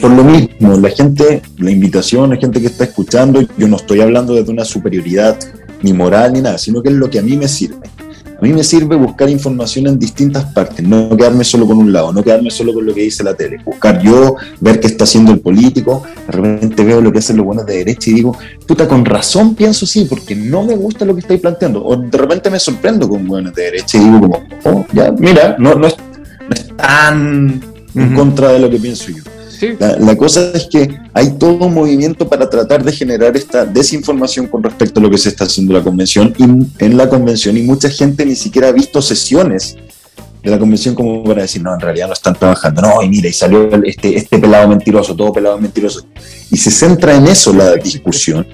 por lo, mismo, la gente, la invitación, la gente que está escuchando, yo no estoy hablando desde una superioridad ni moral ni nada, sino que es lo que a mí me sirve. A mí me sirve buscar información en distintas partes, no quedarme solo con un lado, no quedarme solo con lo que dice la tele, buscar yo, ver qué está haciendo el político, de repente veo lo que hacen los buenos de derecha y digo, puta, con razón pienso sí, porque no me gusta lo que estáis planteando, o de repente me sorprendo con buenos de derecha y digo como, oh, ya, mira, no, no, es, tan en contra de lo que pienso yo. La, cosa es que hay todo un movimiento para tratar de generar esta desinformación con respecto a lo que se está haciendo en la convención y en la convención y mucha gente ni siquiera ha visto sesiones de la convención como para decir, no, en realidad no están trabajando, no, y mira, y salió este, este pelado mentiroso, todo pelado mentiroso. Y se centra en eso la discusión.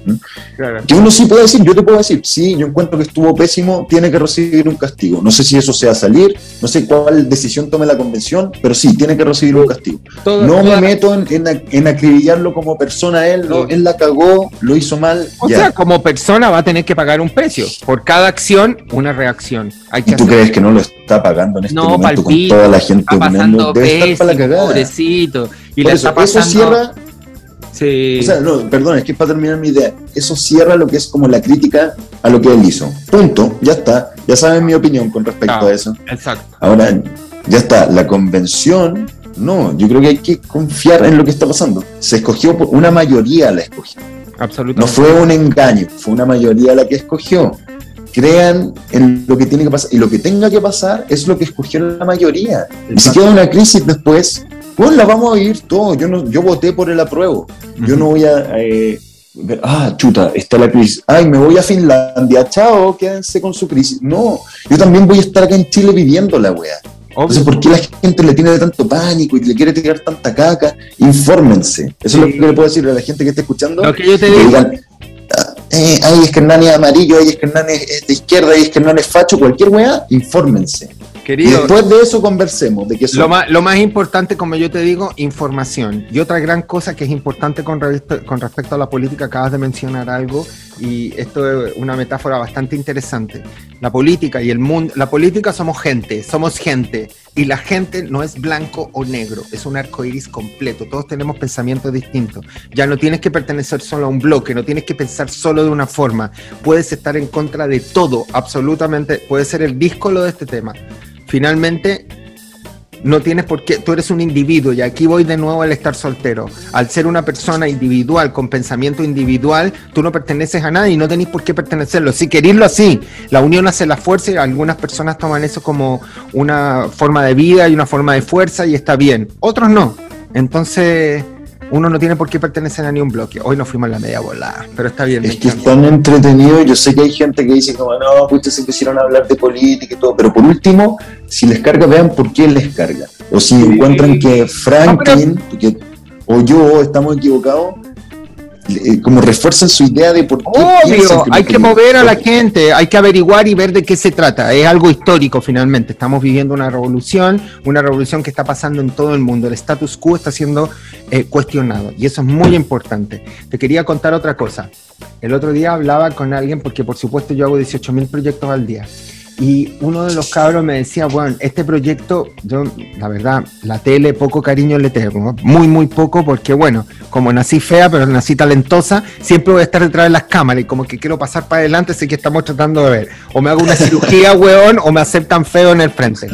Que uno sí puede decir, yo te puedo decir, sí, yo encuentro que estuvo pésimo, tiene que recibir un castigo. No sé si eso sea salir, no sé cuál decisión tome la convención, pero sí, tiene que recibir un castigo. no me meto en, en, acribillarlo como persona él, no, él la cagó, lo hizo mal. O sea, como persona va a tener que pagar un precio. Por cada acción, una reacción. Hay ¿Y tú crees que no lo está pagando en este no, momento con toda la gente está pasando estar para la cagada. Pobrecito. Y le está pasando... Eso cierra Sí. O sea, no, perdón, es que para terminar mi idea, eso cierra lo que es como la crítica a lo que él hizo. Punto, ya está. Ya saben mi opinión con respecto a eso. Exacto. Ahora, ya está. La convención, no, yo creo que hay que confiar en lo que está pasando. Se escogió, por una mayoría la escogió. Absolutamente. No fue un engaño, fue una mayoría la que escogió. Crean en lo que tiene que pasar. Y lo que tenga que pasar es lo que escogió la mayoría. Y si queda una crisis después, pues la vamos a vivir todo. Yo, no, yo voté por el apruebo. Yo no voy a. Eh, ver, ah, chuta, está la crisis. Ay, me voy a Finlandia. Chao, quédense con su crisis. No, yo también voy a estar acá en Chile viviendo la wea. Entonces, ¿por qué la gente le tiene tanto pánico y le quiere tirar tanta caca? Infórmense. Eso es lo que le puedo decir a la gente que está escuchando. Lo que yo te digo. Digan, eh, ay, es que Hernán es amarillo, ay, es que Hernán es de izquierda, ay, es que Hernán es facho, cualquier weá, infórmense. Querido, y después de eso conversemos. De que lo, más, lo más importante, como yo te digo, información. Y otra gran cosa que es importante con, con respecto a la política, acabas de mencionar algo, y esto es una metáfora bastante interesante. La política y el mundo, la política somos gente, somos gente, y la gente no es blanco o negro, es un arco iris completo. Todos tenemos pensamientos distintos. Ya no tienes que pertenecer solo a un bloque, no tienes que pensar solo de una forma. Puedes estar en contra de todo, absolutamente. Puede ser el díscolo de este tema finalmente no tienes por qué, tú eres un individuo y aquí voy de nuevo al estar soltero. Al ser una persona individual, con pensamiento individual, tú no perteneces a nadie y no tenés por qué pertenecerlo. Si querirlo así, la unión hace la fuerza y algunas personas toman eso como una forma de vida y una forma de fuerza y está bien. Otros no. Entonces, uno no tiene por qué pertenecer a ni un bloque. Hoy nos fuimos a la media volada, pero está bien. Es que es tan entretenido. Yo sé que hay gente que dice como, no, pues ustedes empezaron a hablar de política y todo, pero por último, si les carga, vean por qué les carga. O si encuentran que Franklin o yo estamos equivocados, eh, como refuerzan su idea de por qué. Obvio, hay que mover a la gente, hay que averiguar y ver de qué se trata. Es algo histórico finalmente. Estamos viviendo una revolución, una revolución que está pasando en todo el mundo. El status quo está siendo eh, cuestionado y eso es muy importante. Te quería contar otra cosa. El otro día hablaba con alguien, porque por supuesto yo hago 18.000 proyectos al día Y uno de los cabros me decía, bueno, este proyecto, yo, la verdad, la tele, poco cariño le tengo, muy, muy poco, porque bueno, como nací fea, pero nací talentosa, siempre voy a estar detrás de las cámaras y como que quiero pasar para adelante, sé que estamos tratando de ver. O me hago una cirugía, weón, o me aceptan feo en el frente.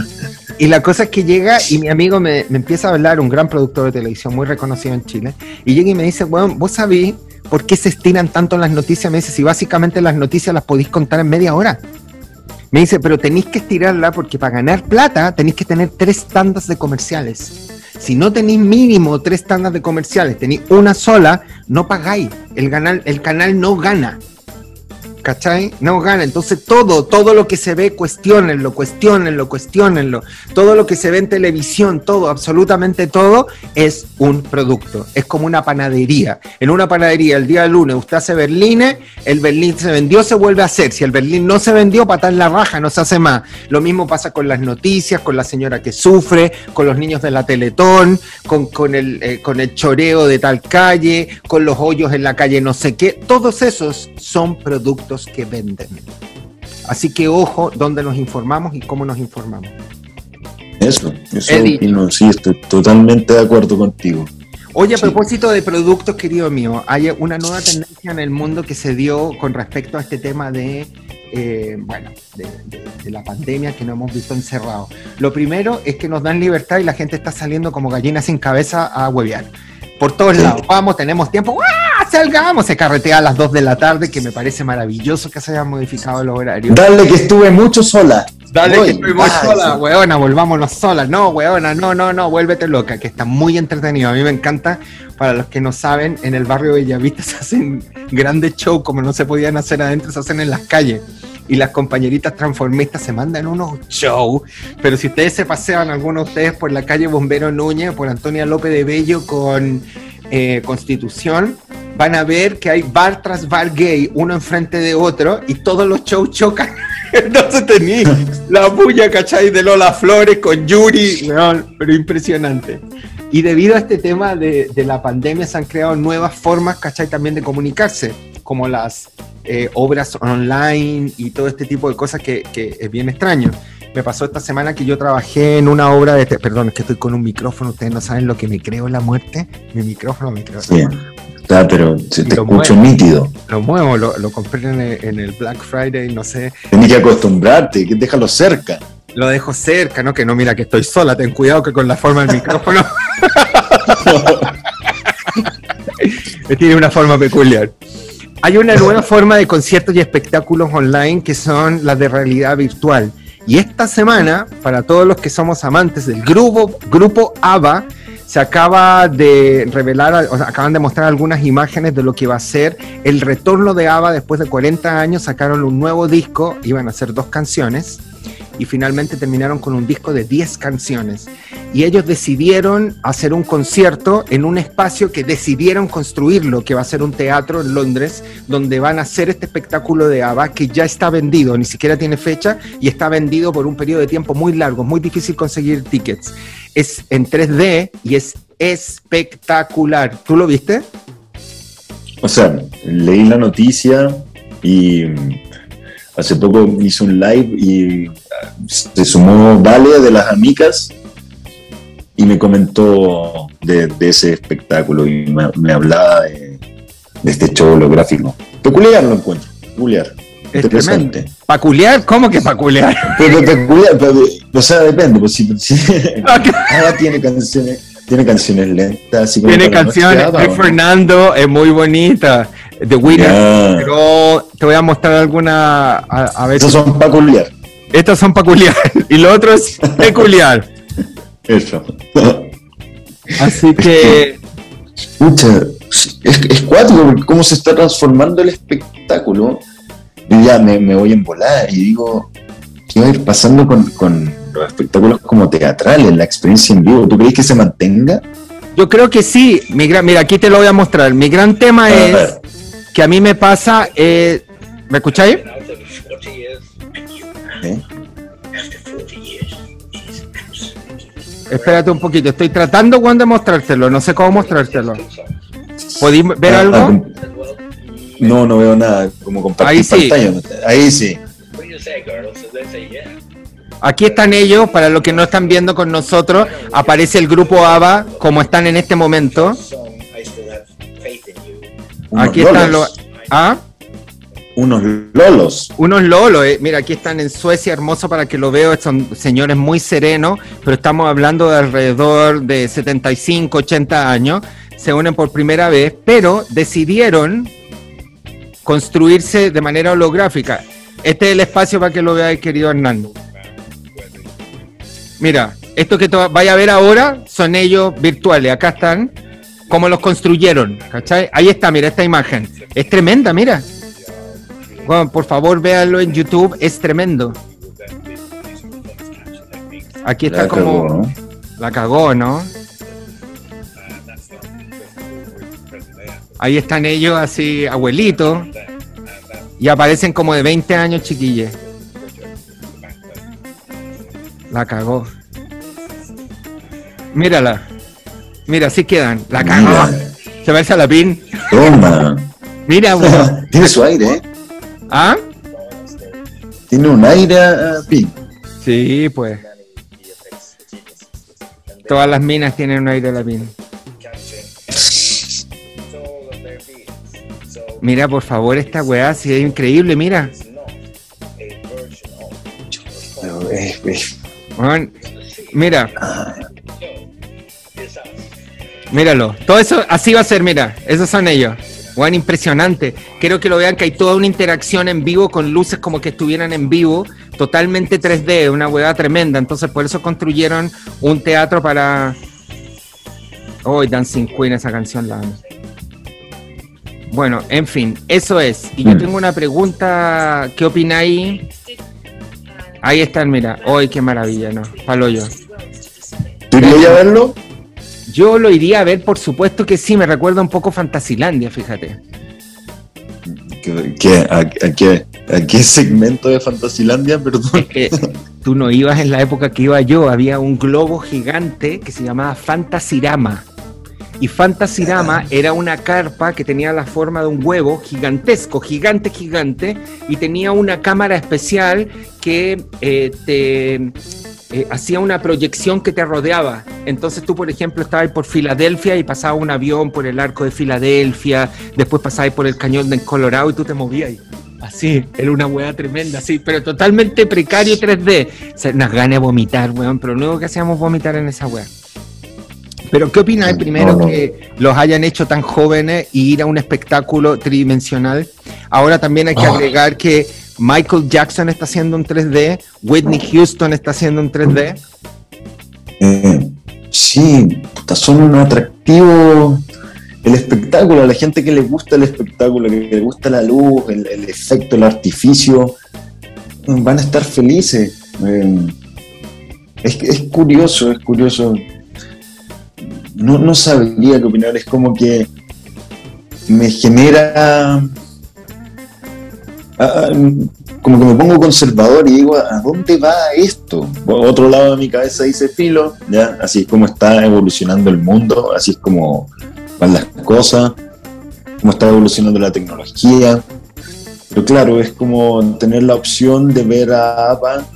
Y la cosa es que llega y mi amigo me, me empieza a hablar, un gran productor de televisión muy reconocido en Chile, y llega y me dice, bueno, vos sabés por qué se estiran tanto las noticias. Me dice, si básicamente las noticias las podéis contar en media hora. Me dice, pero tenéis que estirarla porque para ganar plata tenéis que tener tres tandas de comerciales. Si no tenéis mínimo tres tandas de comerciales, tenéis una sola, no pagáis. El, canal, el canal no gana. ¿Cachai? No gana. Entonces todo, todo lo que se ve, cuestionenlo, cuestionenlo, cuestionenlo. Todo lo que se ve en televisión, todo, absolutamente todo, es un producto. Es como una panadería. En una panadería, el día lunes, usted hace berlines, el berlín se vendió, se vuelve a hacer. Si el berlín no se vendió, patar la raja, no se hace más. Lo mismo pasa con las noticias, con la señora que sufre, con los niños de la Teletón, con, con el, eh, con el choreo de tal calle, con los hoyos en la calle no sé qué. Todos esos son productos que venden. Así que ojo donde nos informamos y cómo nos informamos. Eso, eso opino, sí, estoy totalmente de acuerdo contigo. Oye, a propósito de productos, querido mío, hay una nueva tendencia en el mundo que se dio con respecto a este tema de, eh, bueno, de, de, de, la pandemia que no hemos visto encerrado. Lo primero es que nos dan libertad y la gente está saliendo como gallina sin cabeza a huevear por todos sí. lados. Vamos, tenemos tiempo. ¡Ah! Salgamos. Se carretea a las 2 de la tarde, que me parece maravilloso que se hayan modificado los horarios. Dale que estuve mucho sola. Dale Voy. que estuve muy sola, weona, volvámonos sola. No, weona, no, no, no, vuélvete loca, que está muy entretenido. A mí me encanta. Para los que no saben, en el barrio de Bellavista se hacen grandes shows como no se podían hacer adentro, se hacen en las calles y las compañeritas transformistas se mandan unos shows. Pero si ustedes se pasean, algunos de ustedes, por la calle Bombero Núñez, por Antonia López de Bello con eh, Constitución, van a ver que hay bar tras bar gay, uno enfrente de otro, y todos los shows chocan. Entonces tení la bulla, ¿cachai? De Lola Flores con Yuri, no, pero impresionante. Y debido a este tema de, de, la pandemia se han creado nuevas formas, ¿cachai? También de comunicarse, como las eh, obras online y todo este tipo de cosas que, que, es bien extraño. Me pasó esta semana que yo trabajé en una obra de... Perdón, es que estoy con un micrófono, ustedes no saben lo que me creo en la muerte. Mi micrófono me creo. Sí. Está, pero se te escucho muevo, nítido. Lo muevo, lo, lo compré en el, en el, Black Friday, no sé. Tienes que acostumbrarte, que déjalo cerca. Lo dejo cerca, ¿no? Que no, mira que estoy sola, ten cuidado que con la forma del micrófono. Tiene una forma peculiar. Hay una nueva forma de conciertos y espectáculos online que son las de realidad virtual. Y esta semana, para todos los que somos amantes del grupo, grupo ABBA, se acaba de revelar, o acaban de mostrar algunas imágenes de lo que va a ser el retorno de ABBA después de 40 años. Sacaron un nuevo disco, iban a ser dos canciones y finalmente terminaron con un disco de 10 canciones. Y ellos decidieron hacer un concierto en un espacio que decidieron construirlo, que va a ser un teatro en Londres, donde van a hacer este espectáculo de ABBA que ya está vendido, ni siquiera tiene fecha y está vendido por un periodo de tiempo muy largo, muy difícil conseguir tickets. Es en 3D y es espectacular. ¿Tú lo viste? O sea, leí la noticia y hace poco hice un live y se sumó Vale de las Amigas y me comentó de, de ese espectáculo y me, me hablaba de, de, este show holográfico. Peculiar lo encuentro, peculiar. Interesante. ¿Peculiar? ¿Cómo que peculiar? Pero, peculiar, pero, o sea, depende. Pues, si, si okay. tiene canciones, tiene canciones lentas. Así tiene canciones. De Fernando es muy bonita. The Winner. Yeah. Pero te voy a mostrar alguna. A, a ver Estos si... son peculiar. Estos son peculiar. Y lo otro es peculiar. Eso. Así que. Escucha, es, es cuático porque cómo se está transformando el espectáculo. Yo ya me, me voy en volar y digo, ¿qué va a ir pasando con, con, los espectáculos como teatrales, la experiencia en vivo? ¿Tú crees que se mantenga? Yo creo que sí. Mi gran, mira, aquí te lo voy a mostrar. Mi gran tema a es ver. que a mí me pasa. Eh, ¿Me escucháis? ¿Eh? Espérate un poquito, estoy tratando Juan de mostrártelo, no sé cómo mostrártelo. ¿Podéis ver ah, algo? No, no veo nada, como compartir Ahí sí. pantalla. Ahí sí. Aquí están ellos, para los que no están viendo con nosotros, aparece el grupo ABBA como están en este momento. Aquí están los... ¿Ah? Unos lolos. Unos lolos, eh. mira, aquí están en Suecia, hermoso para que lo veo, son señores muy serenos, pero estamos hablando de alrededor de 75, 80 años, se unen por primera vez, pero decidieron construirse de manera holográfica. Este es el espacio para que lo vea querido Hernán. Mira, esto que vaya a ver ahora son ellos virtuales. Acá están, como los construyeron. ¿cachai? Ahí está, mira esta imagen. Es tremenda, mira. Bueno, por favor, véanlo en YouTube, es tremendo. Aquí está como. La cagó, ¿no? Ahí están ellos así, abuelitos. Y aparecen como de 20 años chiquillos. La cagó. Mírala. Mira, así quedan. La cagó. Se va a la pin. Toma. Mira, Tiene su aire, ¿eh? ¿Ah? Tiene un aire uh, pin. Sí, pues. Todas las minas tienen un aire a la pin. Mira, por favor, esta weá, si es increíble, mira. mira. Míralo. Todo eso, así va a ser, mira. Esos son ellos. Bueno, impresionante. Quiero que lo vean que hay toda una interacción en vivo con luces como que estuvieran en vivo, totalmente 3D, una hueá tremenda. Entonces, por eso construyeron un teatro para. Hoy Dancing Queen, esa canción la bueno, en fin, eso es. Y yo mm. tengo una pregunta, ¿qué opináis? Ahí están, mira. ¡Ay, qué maravilla, no! Paloyo. ¿Tú irías a verlo? Yo lo iría a ver, por supuesto que sí, me recuerda un poco Fantasilandia, fíjate. ¿Qué, a, qué, a, qué, segmento de Fantasilandia, perdón? que tú no ibas en la época que iba yo, había un globo gigante que se llamaba Fantasirama. Y Fantasirama era una carpa que tenía la forma de un huevo gigantesco, gigante, gigante, y tenía una cámara especial que eh, te eh, hacía una proyección que te rodeaba. Entonces tú, por ejemplo, estabas por Filadelfia y pasaba un avión por el arco de Filadelfia, después pasabas por el cañón de Colorado y tú te movías ahí. Así, era una hueá tremenda, así, pero totalmente precario 3D. O sea, nos gana vomitar, weón, pero luego que hacíamos vomitar en esa hueá. Pero ¿qué opinas primero que los hayan hecho tan jóvenes y ir a un espectáculo tridimensional? Ahora también hay que ah. agregar que Michael Jackson está haciendo un 3D, Whitney Houston está haciendo un 3D. Eh, sí, son un atractivo el espectáculo, a la gente que le gusta el espectáculo, que le gusta la luz, el, efecto, el artificio, van a estar felices. Eh, es, es curioso, es curioso no, no sabría qué opinar, es como que me genera ah, ah, como que me pongo conservador y digo, ¿a dónde va esto? otro lado de mi cabeza dice filo, ya, así es como está evolucionando el mundo, así es como van las cosas, como está evolucionando la tecnología. Pero claro, es como tener la opción de ver a APA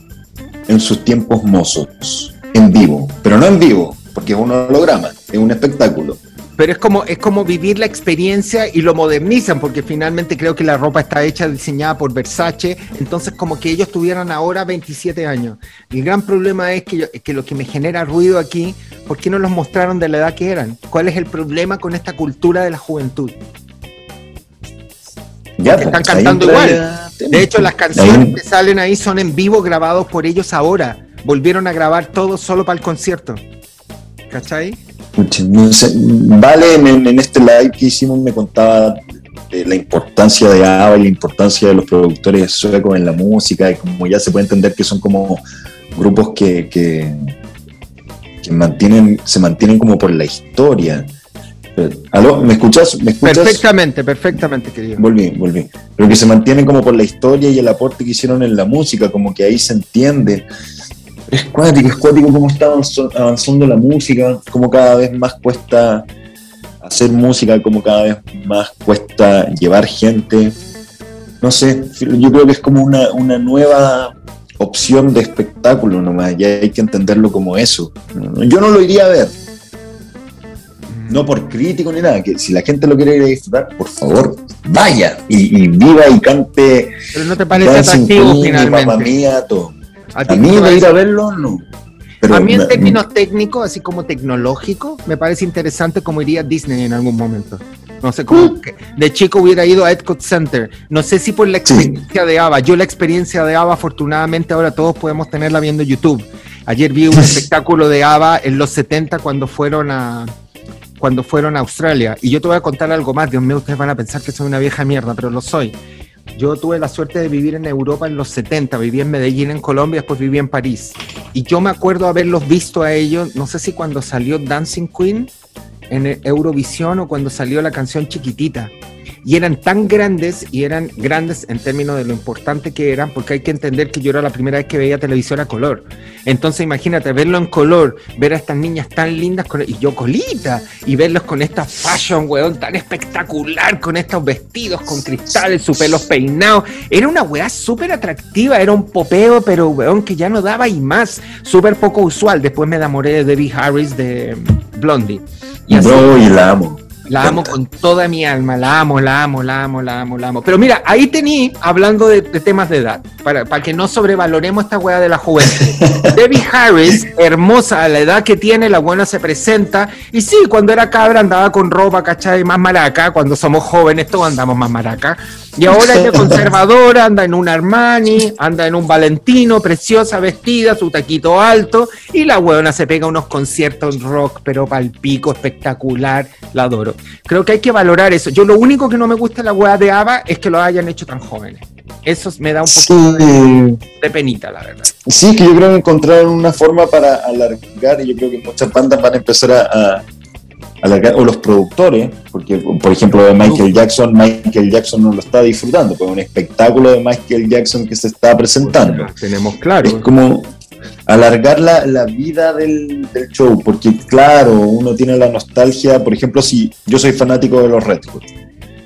en sus tiempos mozos, en vivo, pero no en vivo, porque es un holograma, es un espectáculo. Pero es como, es como vivir la experiencia y lo modernizan, porque finalmente creo que la ropa está hecha, diseñada por Versace, entonces como que ellos tuvieran ahora 27 años. El gran problema es que, que lo que me genera ruido aquí, ¿por qué no los mostraron de la edad que eran? ¿Cuál es el problema con esta cultura de la juventud? Ya, que están cantando igual. De hecho, las canciones que salen ahí son en vivo grabados por ellos ahora. Volvieron a grabar todo solo para el concierto. ¿Cachai? Vale, en, este live que hicimos me contaba de la importancia de ABBA y la importancia de los productores suecos en la música, y como ya se puede entender que son como grupos que, que, mantienen, se mantienen como por la historia. ¿Aló? ¿Me escuchas? ¿Me escuchas? Perfectamente, perfectamente, querido. Volví, volví. Pero que se mantienen como por la historia y el aporte que hicieron en la música, como que ahí se entiende es cuático, es cuático cómo está avanzando la música, cómo cada vez más cuesta hacer música, cómo cada vez más cuesta llevar gente. no sé, yo creo que es como una, una nueva opción de espectáculo nomás, ya hay que entenderlo como eso. Yo no lo iría a ver, no por crítico ni nada, que si la gente lo quiere ir a disfrutar, por favor, vaya y, viva y cante. Pero no te parece atractivo finalmente. mía, todo. A, mí de ir a verlo, no. a mí en términos técnicos, así como tecnológico, me parece interesante como iría Disney en algún momento. No sé cómo. Uh. De chico hubiera ido a Epcot Center. No sé si por la experiencia de ABBA. Yo la experiencia de ABBA, afortunadamente, ahora todos podemos tenerla viendo YouTube. Ayer vi un espectáculo de ABBA en los 70 cuando fueron a, cuando fueron a Australia. Y yo te voy a contar algo más. Dios mío, ustedes van a pensar que soy una vieja mierda, pero lo soy. Yo tuve la suerte de vivir en Europa en los 70, viví en Medellín, en Colombia, después viví en París. Y yo me acuerdo haberlos visto a ellos, no sé si cuando salió Dancing Queen en Eurovisión o cuando salió la canción Chiquitita y eran tan grandes y eran grandes en términos de lo importante que eran, porque hay que entender que yo era la primera vez que veía televisión a color. Entonces imagínate verlo en color, ver a estas niñas tan lindas con, y yo colita, y verlos con esta fashion, weón, tan espectacular, con estos vestidos con cristales, su pelos peinados. Era una weá súper atractiva, era un popeo, pero weón, que ya no daba y más, súper poco usual. Después me enamoré de Debbie Harris de Blondie. Y así, no, y la amo. La amo con toda mi alma, la amo, la amo, la amo, la amo, la amo. Pero mira, ahí tení, hablando de, temas de edad, para, para, que no sobrevaloremos esta weá de la juventud. Debbie Harris, hermosa a la edad que tiene, la buena se presenta. Y sí, cuando era cabra andaba con ropa, ¿cachai? Más maraca. Cuando somos jóvenes, todos andamos más maraca. Y ahora es conservadora, anda en un Armani, anda en un Valentino, preciosa vestida, su taquito alto, y la huevona se pega unos conciertos rock, pero palpico, espectacular, la adoro. Creo que hay que valorar eso. Yo lo único que no me gusta la hueá de Ava es que lo hayan hecho tan jóvenes. Eso me da un poco de, penita, la verdad. Sí, que yo creo que encontraron una forma para alargar, y yo creo que muchas bandas van a empezar a o los productores, porque por ejemplo de Michael Jackson, Michael Jackson no lo está disfrutando, pues un espectáculo de Michael Jackson que se está presentando. tenemos claro. Es como alargar la, la vida del, del, show, porque claro, uno tiene la nostalgia, por ejemplo, si yo soy fanático de los Red Hot,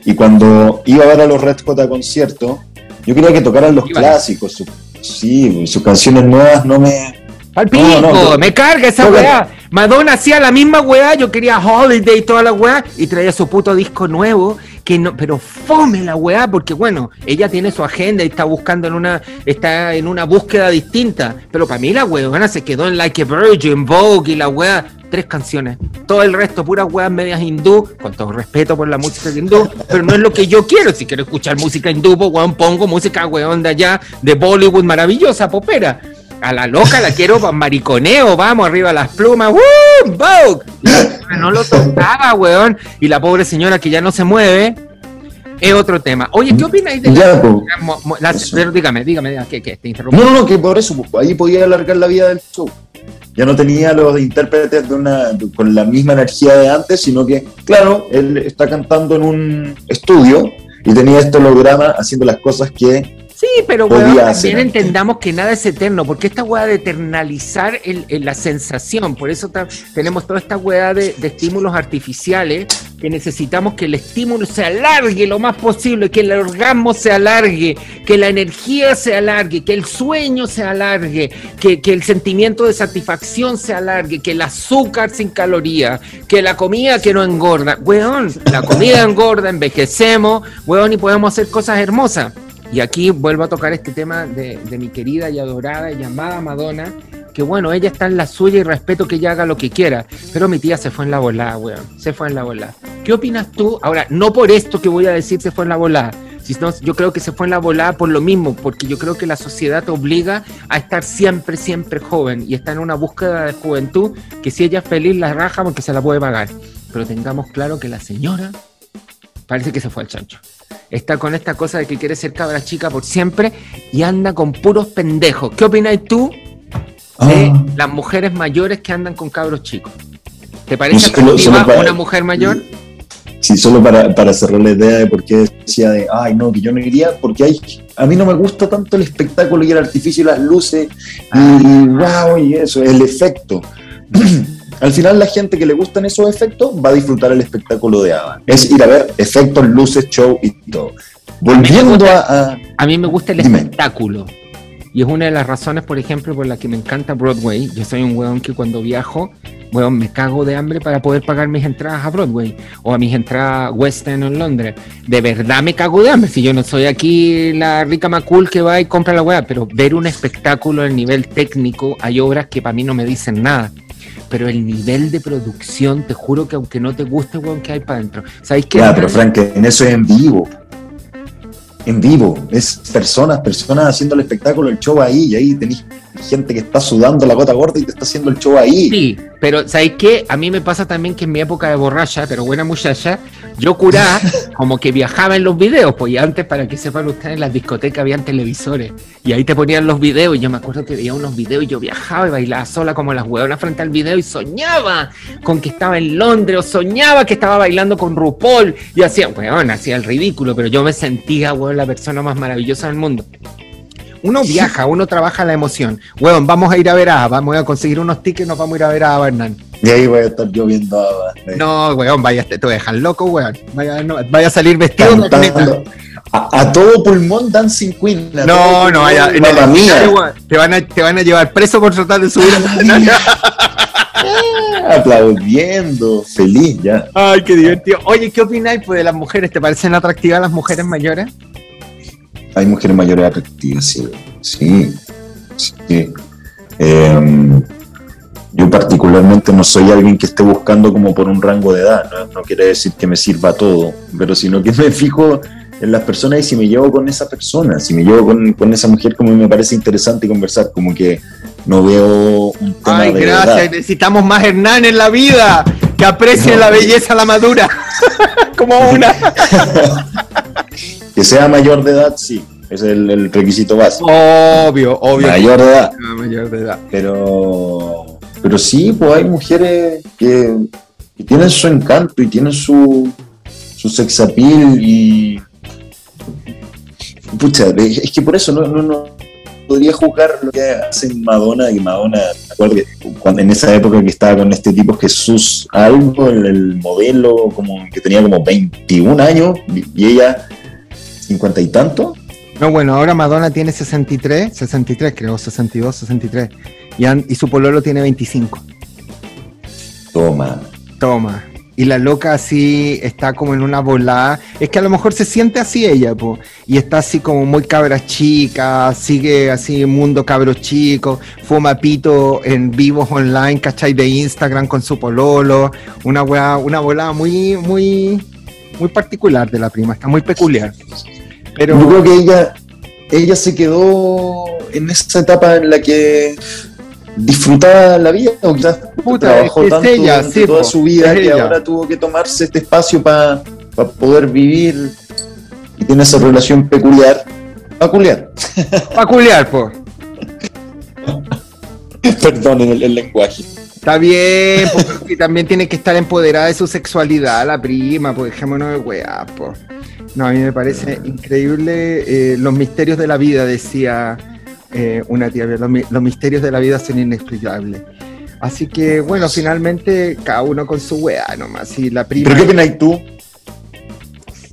y cuando iba a ver a los Red Hot a concierto, yo quería que tocaran los clásicos, sí, sus canciones nuevas no me al pico, me carga esa weá. Madonna hacía la misma weá, yo quería Holiday y toda la weá, y traía su puto disco nuevo, que no, pero fome la weá, porque bueno, ella tiene su agenda y está buscando en una, está en una búsqueda distinta. Pero para mí la weá se quedó en Like a Virgin, Vogue y la weá, tres canciones. Todo el resto, puras weas medias hindú, con todo respeto por la música hindú, pero no es lo que yo quiero. Si quiero escuchar música hindú, pues weón, pongo música weón de allá, de Bollywood maravillosa, popera a la loca la quiero para mariconeo, vamos, arriba las plumas, ¡Woo! ¡Vogue! No lo tocaba, weón. Y la pobre señora que ya no se mueve, es otro tema. Oye, ¿qué opináis de la, Pero dígame, dígame, dígame ¿qué, qué? Te interrumpo. No, no, que por eso, ahí podía alargar la vida del show. Ya no tenía los intérpretes de una, con la misma energía de antes, sino que, claro, él está cantando en un estudio y tenía este holograma haciendo las cosas que Sí, pero weón, también entendamos que nada es eterno, porque esta weá de eternalizar el, la sensación, por eso tenemos toda esta weá de, estímulos artificiales, que necesitamos que el estímulo se alargue lo más posible, que el orgasmo se alargue, que la energía se alargue, que el sueño se alargue, que, que el sentimiento de satisfacción se alargue, que el azúcar sin calorías, que la comida que no engorda. Weón, la comida engorda, envejecemos, weón, y podemos hacer cosas hermosas. Y aquí vuelvo a tocar este tema de, mi querida y adorada y llamada Madonna, que bueno, ella está en la suya y respeto que ella haga lo que quiera, pero mi tía se fue en la volada, weón, se fue en la volada. ¿Qué opinas tú? Ahora, no por esto que voy a decir se fue en la volada, sino yo creo que se fue en la volada por lo mismo, porque yo creo que la sociedad te obliga a estar siempre, siempre joven y está en una búsqueda de juventud que si ella es feliz la raja porque se la puede pagar. Pero tengamos claro que la señora parece que se fue al chancho está con esta cosa de que quiere ser cabra chica por siempre y anda con puros pendejos. ¿Qué opinas tú de ah. las mujeres mayores que andan con cabros chicos? ¿Te parece atractiva una mujer mayor? Sí, solo para, para, cerrar la idea de por qué decía de, ay, no, que yo no iría, porque hay, a mí no me gusta tanto el espectáculo y el artificio y las luces, y, wow, ah. y eso, el efecto. Al final la gente que le gustan esos efectos va a disfrutar el espectáculo de Ava. Es ir a ver efectos, luces, show y todo. volviendo a, a, mí me gusta el espectáculo. Y es una de las razones, por ejemplo, por la que me encanta Broadway. Yo soy un weón que cuando viajo, weón, me cago de hambre para poder pagar mis entradas a Broadway o a mis entradas West End en Londres. De verdad me cago de hambre. Si yo no soy aquí la rica macul que va y compra la weá, pero ver un espectáculo a nivel técnico, hay obras que para mí no me dicen nada pero el nivel de producción, te juro que aunque no te guste, weón, que hay para adentro. ¿Sabéis qué? Ya, pero Frank, en eso es en vivo en vivo, es personas, personas haciendo el espectáculo, el show ahí, y ahí tenéis gente que está sudando la gota gorda y te está haciendo el show ahí. Sí, pero ¿sabéis qué? A mí me pasa también que en mi época de borracha, pero buena muchacha, yo curaba como que viajaba en los videos, pues antes, para que sepan ustedes, en las discotecas habían televisores, y ahí te ponían los videos, y yo me acuerdo que veía unos videos y yo viajaba y bailaba sola como las huevonas frente al video y soñaba con que estaba en Londres, o soñaba que estaba bailando con RuPaul, y hacía, weón, hacía el ridículo, pero yo me sentía, weón, la persona más maravillosa del mundo. Uno viaja, uno trabaja la emoción. Weón, vamos a ir a ver a vamos a conseguir unos tickets, nos vamos a ir a ver a Hernán. Y ahí voy a estar yo viendo a No, weón, vaya, te, te dejan loco, weón. Vaya, vaya a salir vestido a, a, todo pulmón Dancing Queen. No, no, vaya. mía. Te van, a, te van a llevar preso por tratar de subir Aplaudiendo, feliz ya. Ay, qué divertido. Oye, ¿qué opináis pues, de las mujeres? ¿Te parecen atractivas las mujeres mayores? Hay mujeres mayores atractivas, sí. Sí. sí. Em, yo particularmente no soy alguien que esté buscando como por un rango de edad, ¿no? quiere decir que me sirva todo, pero sino que me fijo en las personas y si me llevo con esa persona, si me llevo con, con esa mujer como me parece interesante conversar, como que no veo un tema Ay, gracias, necesitamos más Hernán en la vida, que aprecie la belleza la madura, como una. que sea mayor de edad, sí, es el, requisito básico. Obvio, obvio. Mayor de edad. Ah, mayor de edad. Pero, pero sí, pues hay mujeres que, tienen su encanto y tienen su, su sex appeal y... Pucha, es que por eso no, no, no, podría juzgar lo que hacen Madonna y Madonna, me acuerdo que cuando, en esa época que estaba con este tipo Jesús algo, el, modelo como que tenía como 21 años y ella 50 y tanto. No, bueno, ahora Madonna tiene 63, 63 creo, 62, 63 y, y su pololo tiene 25. Toma. Toma y la loca así está como en una volada. Es que a lo mejor se siente así ella, po, y está así como muy cabra chica, sigue así mundo cabros chico, fuma pito en vivos online, ¿cachai? De Instagram con su pololo, una una volada muy, muy, muy particular de la prima, está muy peculiar. Pero... Yo creo que ella, ella se quedó en esa etapa en la que disfrutar la vida, o quizás trabajó tanto ella, toda su vida que ahora tuvo que tomarse este espacio para poder vivir y tiene esa relación peculiar. Peculiar. Peculiar, po. Perdón el, el, lenguaje. Está bien, porque también tiene que estar empoderada de su sexualidad, la prima, pues dejémonos de weá, po. No, a mí me parece increíble eh, los misterios de la vida, decía eh, una tía, los, los, misterios de la vida son inexplicables. Así que, bueno, finalmente cada uno con su weá nomás. Y la prima, ¿Pero qué opinas tú?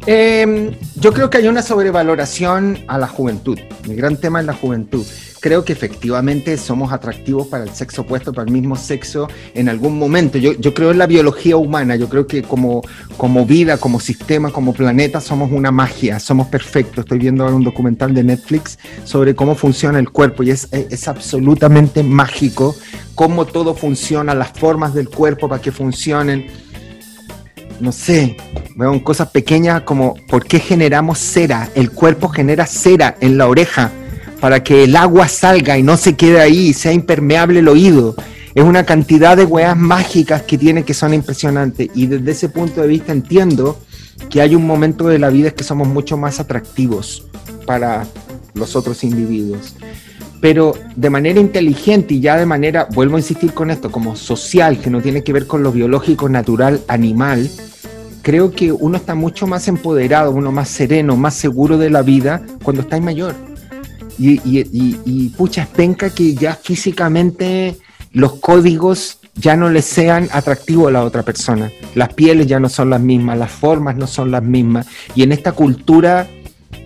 Eh, yo creo que hay una sobrevaloración a la juventud. Mi gran tema es la juventud creo que efectivamente somos atractivos para el sexo opuesto, para el mismo sexo en algún momento. Yo, yo creo en la biología humana, yo creo que como, como vida, como sistema, como planeta, somos una magia, somos perfectos. Estoy viendo ahora un documental de Netflix sobre cómo funciona el cuerpo y es, es absolutamente mágico cómo todo funciona, las formas del cuerpo para que funcionen no sé, veo cosas pequeñas como por qué generamos cera. El cuerpo genera cera en la oreja para que el agua salga y no se quede ahí, sea impermeable el oído. Es una cantidad de weas mágicas que tiene que son impresionantes. Y desde ese punto de vista entiendo que hay un momento de la vida en que somos mucho más atractivos para los otros individuos. Pero de manera inteligente y ya de manera, vuelvo a insistir con esto, como social, que no tiene que ver con lo biológico, natural, animal, creo que uno está mucho más empoderado, uno más sereno, más seguro de la vida cuando está mayor y, y, y, pucha, es penca que ya físicamente los códigos ya no le sean atractivos a la otra persona. Las pieles ya no son las mismas, las formas no son las mismas. Y en esta cultura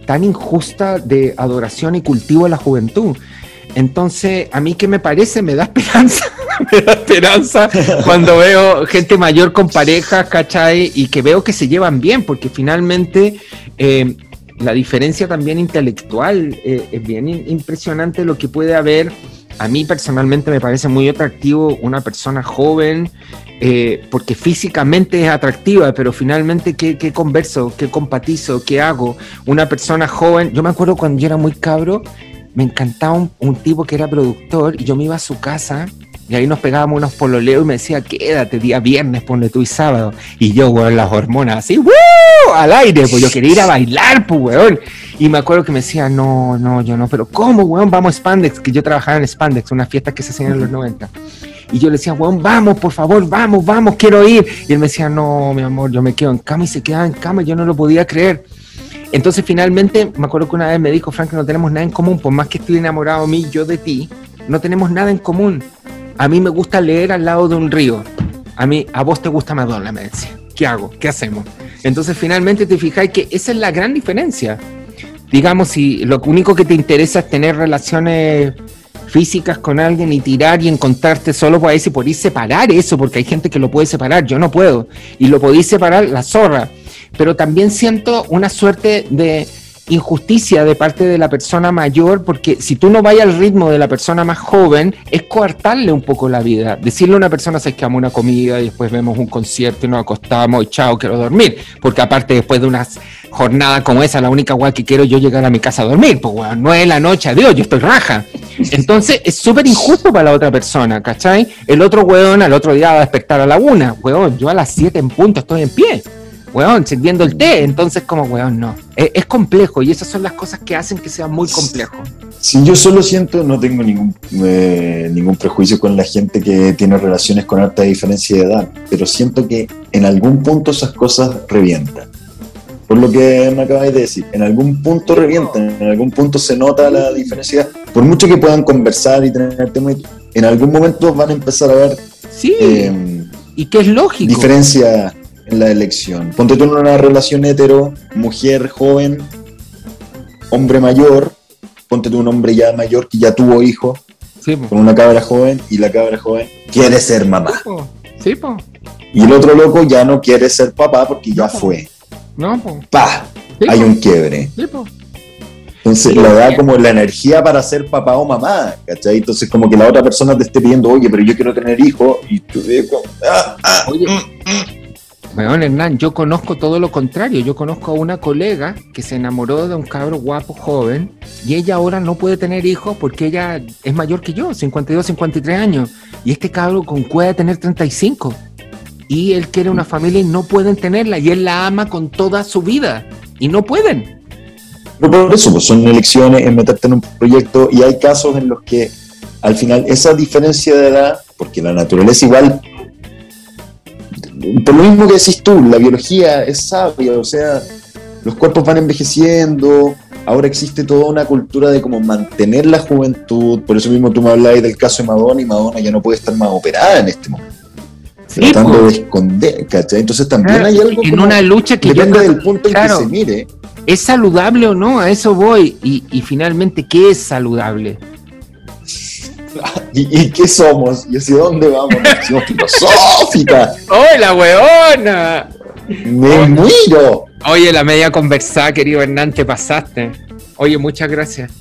tan injusta de adoración y cultivo a la juventud. Entonces, a mí que me parece, me da esperanza, me da esperanza cuando veo gente mayor con parejas, ¿cachai? Y que veo que se llevan bien, porque finalmente eh, la diferencia también intelectual eh, es bien impresionante lo que puede haber. A mí personalmente me parece muy atractivo una persona joven, eh, porque físicamente es atractiva, pero finalmente, ¿qué, ¿qué, converso? ¿Qué compatizo? ¿Qué hago? Una persona joven, yo me acuerdo cuando yo era muy cabro, me encantaba un, tipo que era productor y yo me iba a su casa y ahí nos pegábamos unos pololeos y me decía, quédate día viernes, ponle tú y sábado. Y yo, weón, las hormonas así, ¡Woo! Al aire, pues yo quería ir a bailar, pues, weón. Y me acuerdo que me decía, no, no, yo no, pero ¿cómo, weón? Vamos a Spandex, que yo trabajaba en Spandex, una fiesta que se hacía en los 90. Y yo le decía, weón, vamos, por favor, vamos, vamos, quiero ir. Y él me decía, no, mi amor, yo me quedo en cama y se quedaba en cama, yo no lo podía creer. Entonces finalmente me acuerdo que una vez me dijo, Frank, no tenemos nada en común, por más que estoy enamorado de mí, yo de ti, no tenemos nada en común. A mí me gusta leer al lado de un río. A mí, a vos te gusta Madonna, me decía. ¿Qué hago? ¿Qué hacemos? Entonces finalmente te fijáis que esa es la gran diferencia. Digamos, si lo único que te interesa es tener relaciones físicas con alguien y tirar y encontrarte solo, pues ahí si podéis separar eso, porque hay gente que lo puede separar, yo no puedo. Y lo podéis separar la zorra pero también siento una suerte de injusticia de parte de la persona mayor, porque si tú no vas al ritmo de la persona más joven, es coartarle un poco la vida. Decirle a una persona, se que una comida y después vemos un concierto y nos acostamos y chao, quiero dormir. Porque aparte, después de una jornada como esa, la única guay que quiero yo llegar a mi casa a dormir. Pues bueno, no es la noche, adiós, yo estoy raja. Entonces, es súper injusto para la otra persona, ¿cachai? El otro weón al otro día va a despertar a la una. Weón, yo a las siete en punto estoy en pie weón, sirviendo el té. Entonces, como, weón, no. Es, complejo y esas son las cosas que hacen que sea muy complejo. Si yo solo siento, no tengo ningún, eh, ningún prejuicio con la gente que tiene relaciones con alta diferencia de edad, pero siento que en algún punto esas cosas revientan. Por lo que me acabáis de decir, en algún punto revientan, en algún punto se nota la diferencia. Por mucho que puedan conversar y tener tema, en algún momento van a empezar a ver. Sí. Eh, y que es lógico. Diferencia en la elección. Ponte tú en una relación hetero, mujer joven, hombre mayor, ponte tú un hombre ya mayor que ya tuvo hijo, con una cabra joven, y la cabra joven quiere ser mamá. Sí, po. Y el otro loco ya no quiere ser papá porque ya fue. No, po. ¡Pah! Hay un quiebre. Sí. Entonces le da como la energía para ser papá o mamá, ¿cachai? Entonces como que la otra persona te esté pidiendo, oye, pero yo quiero tener hijo, y tú dices, ah, ah, oye, mm, mm". Weón, Hernán, yo conozco todo lo contrario. Yo conozco a una colega que se enamoró de un cabro guapo joven y ella ahora no puede tener hijos porque ella es mayor que yo, 52, 53 años. Y este cabro con puede tener 35. Y él quiere una familia y no pueden tenerla. Y él la ama con toda su vida. Y no pueden. No por eso, pues son elecciones, en meterte en un proyecto y hay casos en los que al final esa diferencia de edad, porque la naturaleza igual por lo mismo que decís tú, la biología es sabia, o sea, los cuerpos van envejeciendo, ahora existe toda una cultura de cómo mantener la juventud, por eso mismo tú me hablabas del caso de Madonna y Madonna ya no puede estar más operada en este momento. tratando de esconder, ¿cachai? Entonces también hay algo en una lucha que depende del punto en que se mire. ¿Es saludable o no? A eso voy. Y, y finalmente, ¿qué es saludable? ¿Y, qué somos? ¿Y hacia dónde vamos? Somos filosófica. ¡Hola, weona! ¡Me muero! Oye, la media conversada, querido Hernán, te pasaste. Oye, muchas gracias.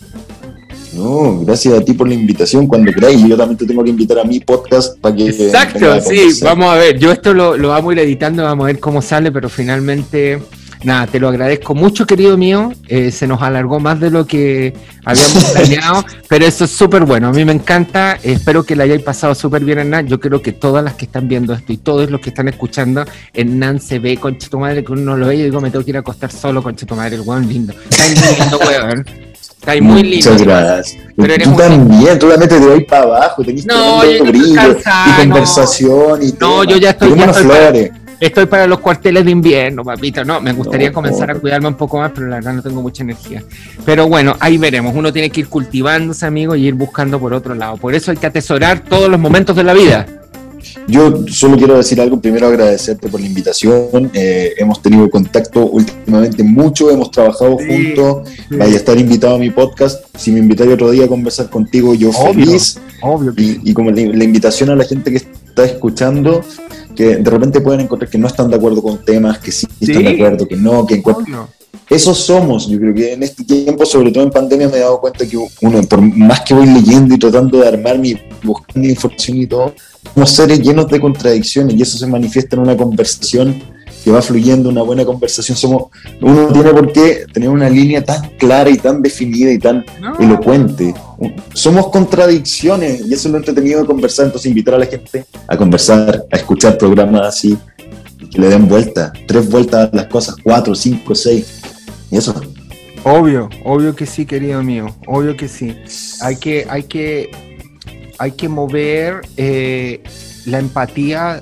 No, gracias a ti por la invitación. Cuando queráis, yo también te tengo que invitar a mi podcast para que. Exacto, sí, vamos a ver. Yo esto lo, lo vamos a ir editando, vamos a ver cómo sale, pero finalmente nada, te lo agradezco mucho, querido mío. Eh, se nos alargó más de lo que habíamos planeado, pero eso es súper bueno. A mí me encanta. espero que le hayáis pasado súper bien, Hernán. Yo creo que todas las que están viendo esto y todos los que están escuchando, Hernán se ve, con tu madre, que uno lo ve y digo, me tengo que ir a acostar solo, con tu madre, el weón lindo. Está muy lindo, weón. Está muy lindo. Muchas gracias. Pero tú también, tú también te doy para abajo, tenés no, brillo y conversación y No, yo ya estoy, ya flores. Estoy para los cuarteles de invierno, papito. No, me gustaría comenzar a cuidarme un poco más, pero la verdad no tengo mucha energía. Pero bueno, ahí veremos. Uno tiene que ir cultivándose, amigo, y ir buscando por otro lado. Por eso hay que atesorar todos los momentos de la vida. yo solo quiero decir algo, primero agradecerte por la invitación, eh, hemos tenido contacto últimamente mucho, hemos trabajado juntos, vaya a estar invitado a mi podcast, si me invitáis otro día a conversar contigo, yo feliz, obvio y, como la, invitación a la gente que está escuchando, que de repente pueden encontrar que no están de acuerdo con temas, que sí, están de acuerdo, que no, que encuentran esos somos. Yo creo que en este tiempo, sobre todo en pandemia, me he dado cuenta que uno, por más que voy leyendo y tratando de armar mi, buscando información y todo, somos seres llenos de contradicciones y eso se manifiesta en una conversación que va fluyendo, una buena conversación. Somos, uno tiene por qué tener una línea tan clara y tan definida y tan elocuente. Somos contradicciones y eso es lo entretenido de conversar. Entonces, invitar a la gente a conversar, a escuchar programas así, que le den vuelta, tres vueltas a las cosas, cuatro, cinco, seis y eso. Obvio, obvio que sí, querido mío, obvio que sí. Hay que, hay que, hay que mover eh, la empatía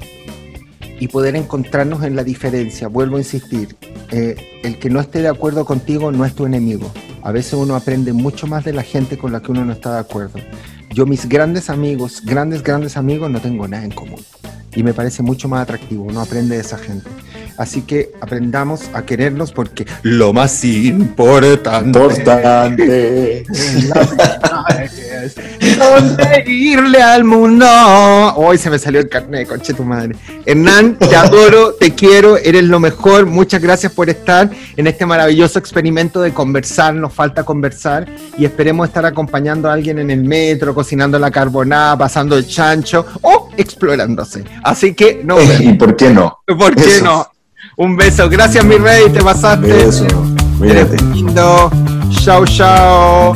y poder encontrarnos en la diferencia. Vuelvo a insistir, eh, el que no esté de acuerdo contigo no es tu enemigo. A veces uno aprende mucho más de la gente con la que uno no está de acuerdo. Yo mis grandes amigos, grandes, grandes amigos, no tengo nada en común. Y me parece mucho más atractivo, uno aprende de esa gente. Así que aprendamos a querernos porque lo más importante, importante es irle al mundo. Hoy se me salió el carnet, conche tu madre. Hernán, te adoro, te quiero, eres lo mejor. Muchas gracias por estar en este maravilloso experimento de conversar. Nos falta conversar y esperemos estar acompañando a alguien en el metro, cocinando la carbonada, pasando el chancho o explorándose. Así que no. ¿Y por qué no? ¿Por qué no? Un beso. Gracias, mi rey. Te pasaste. Beso. Eres lindo. Chao, chao.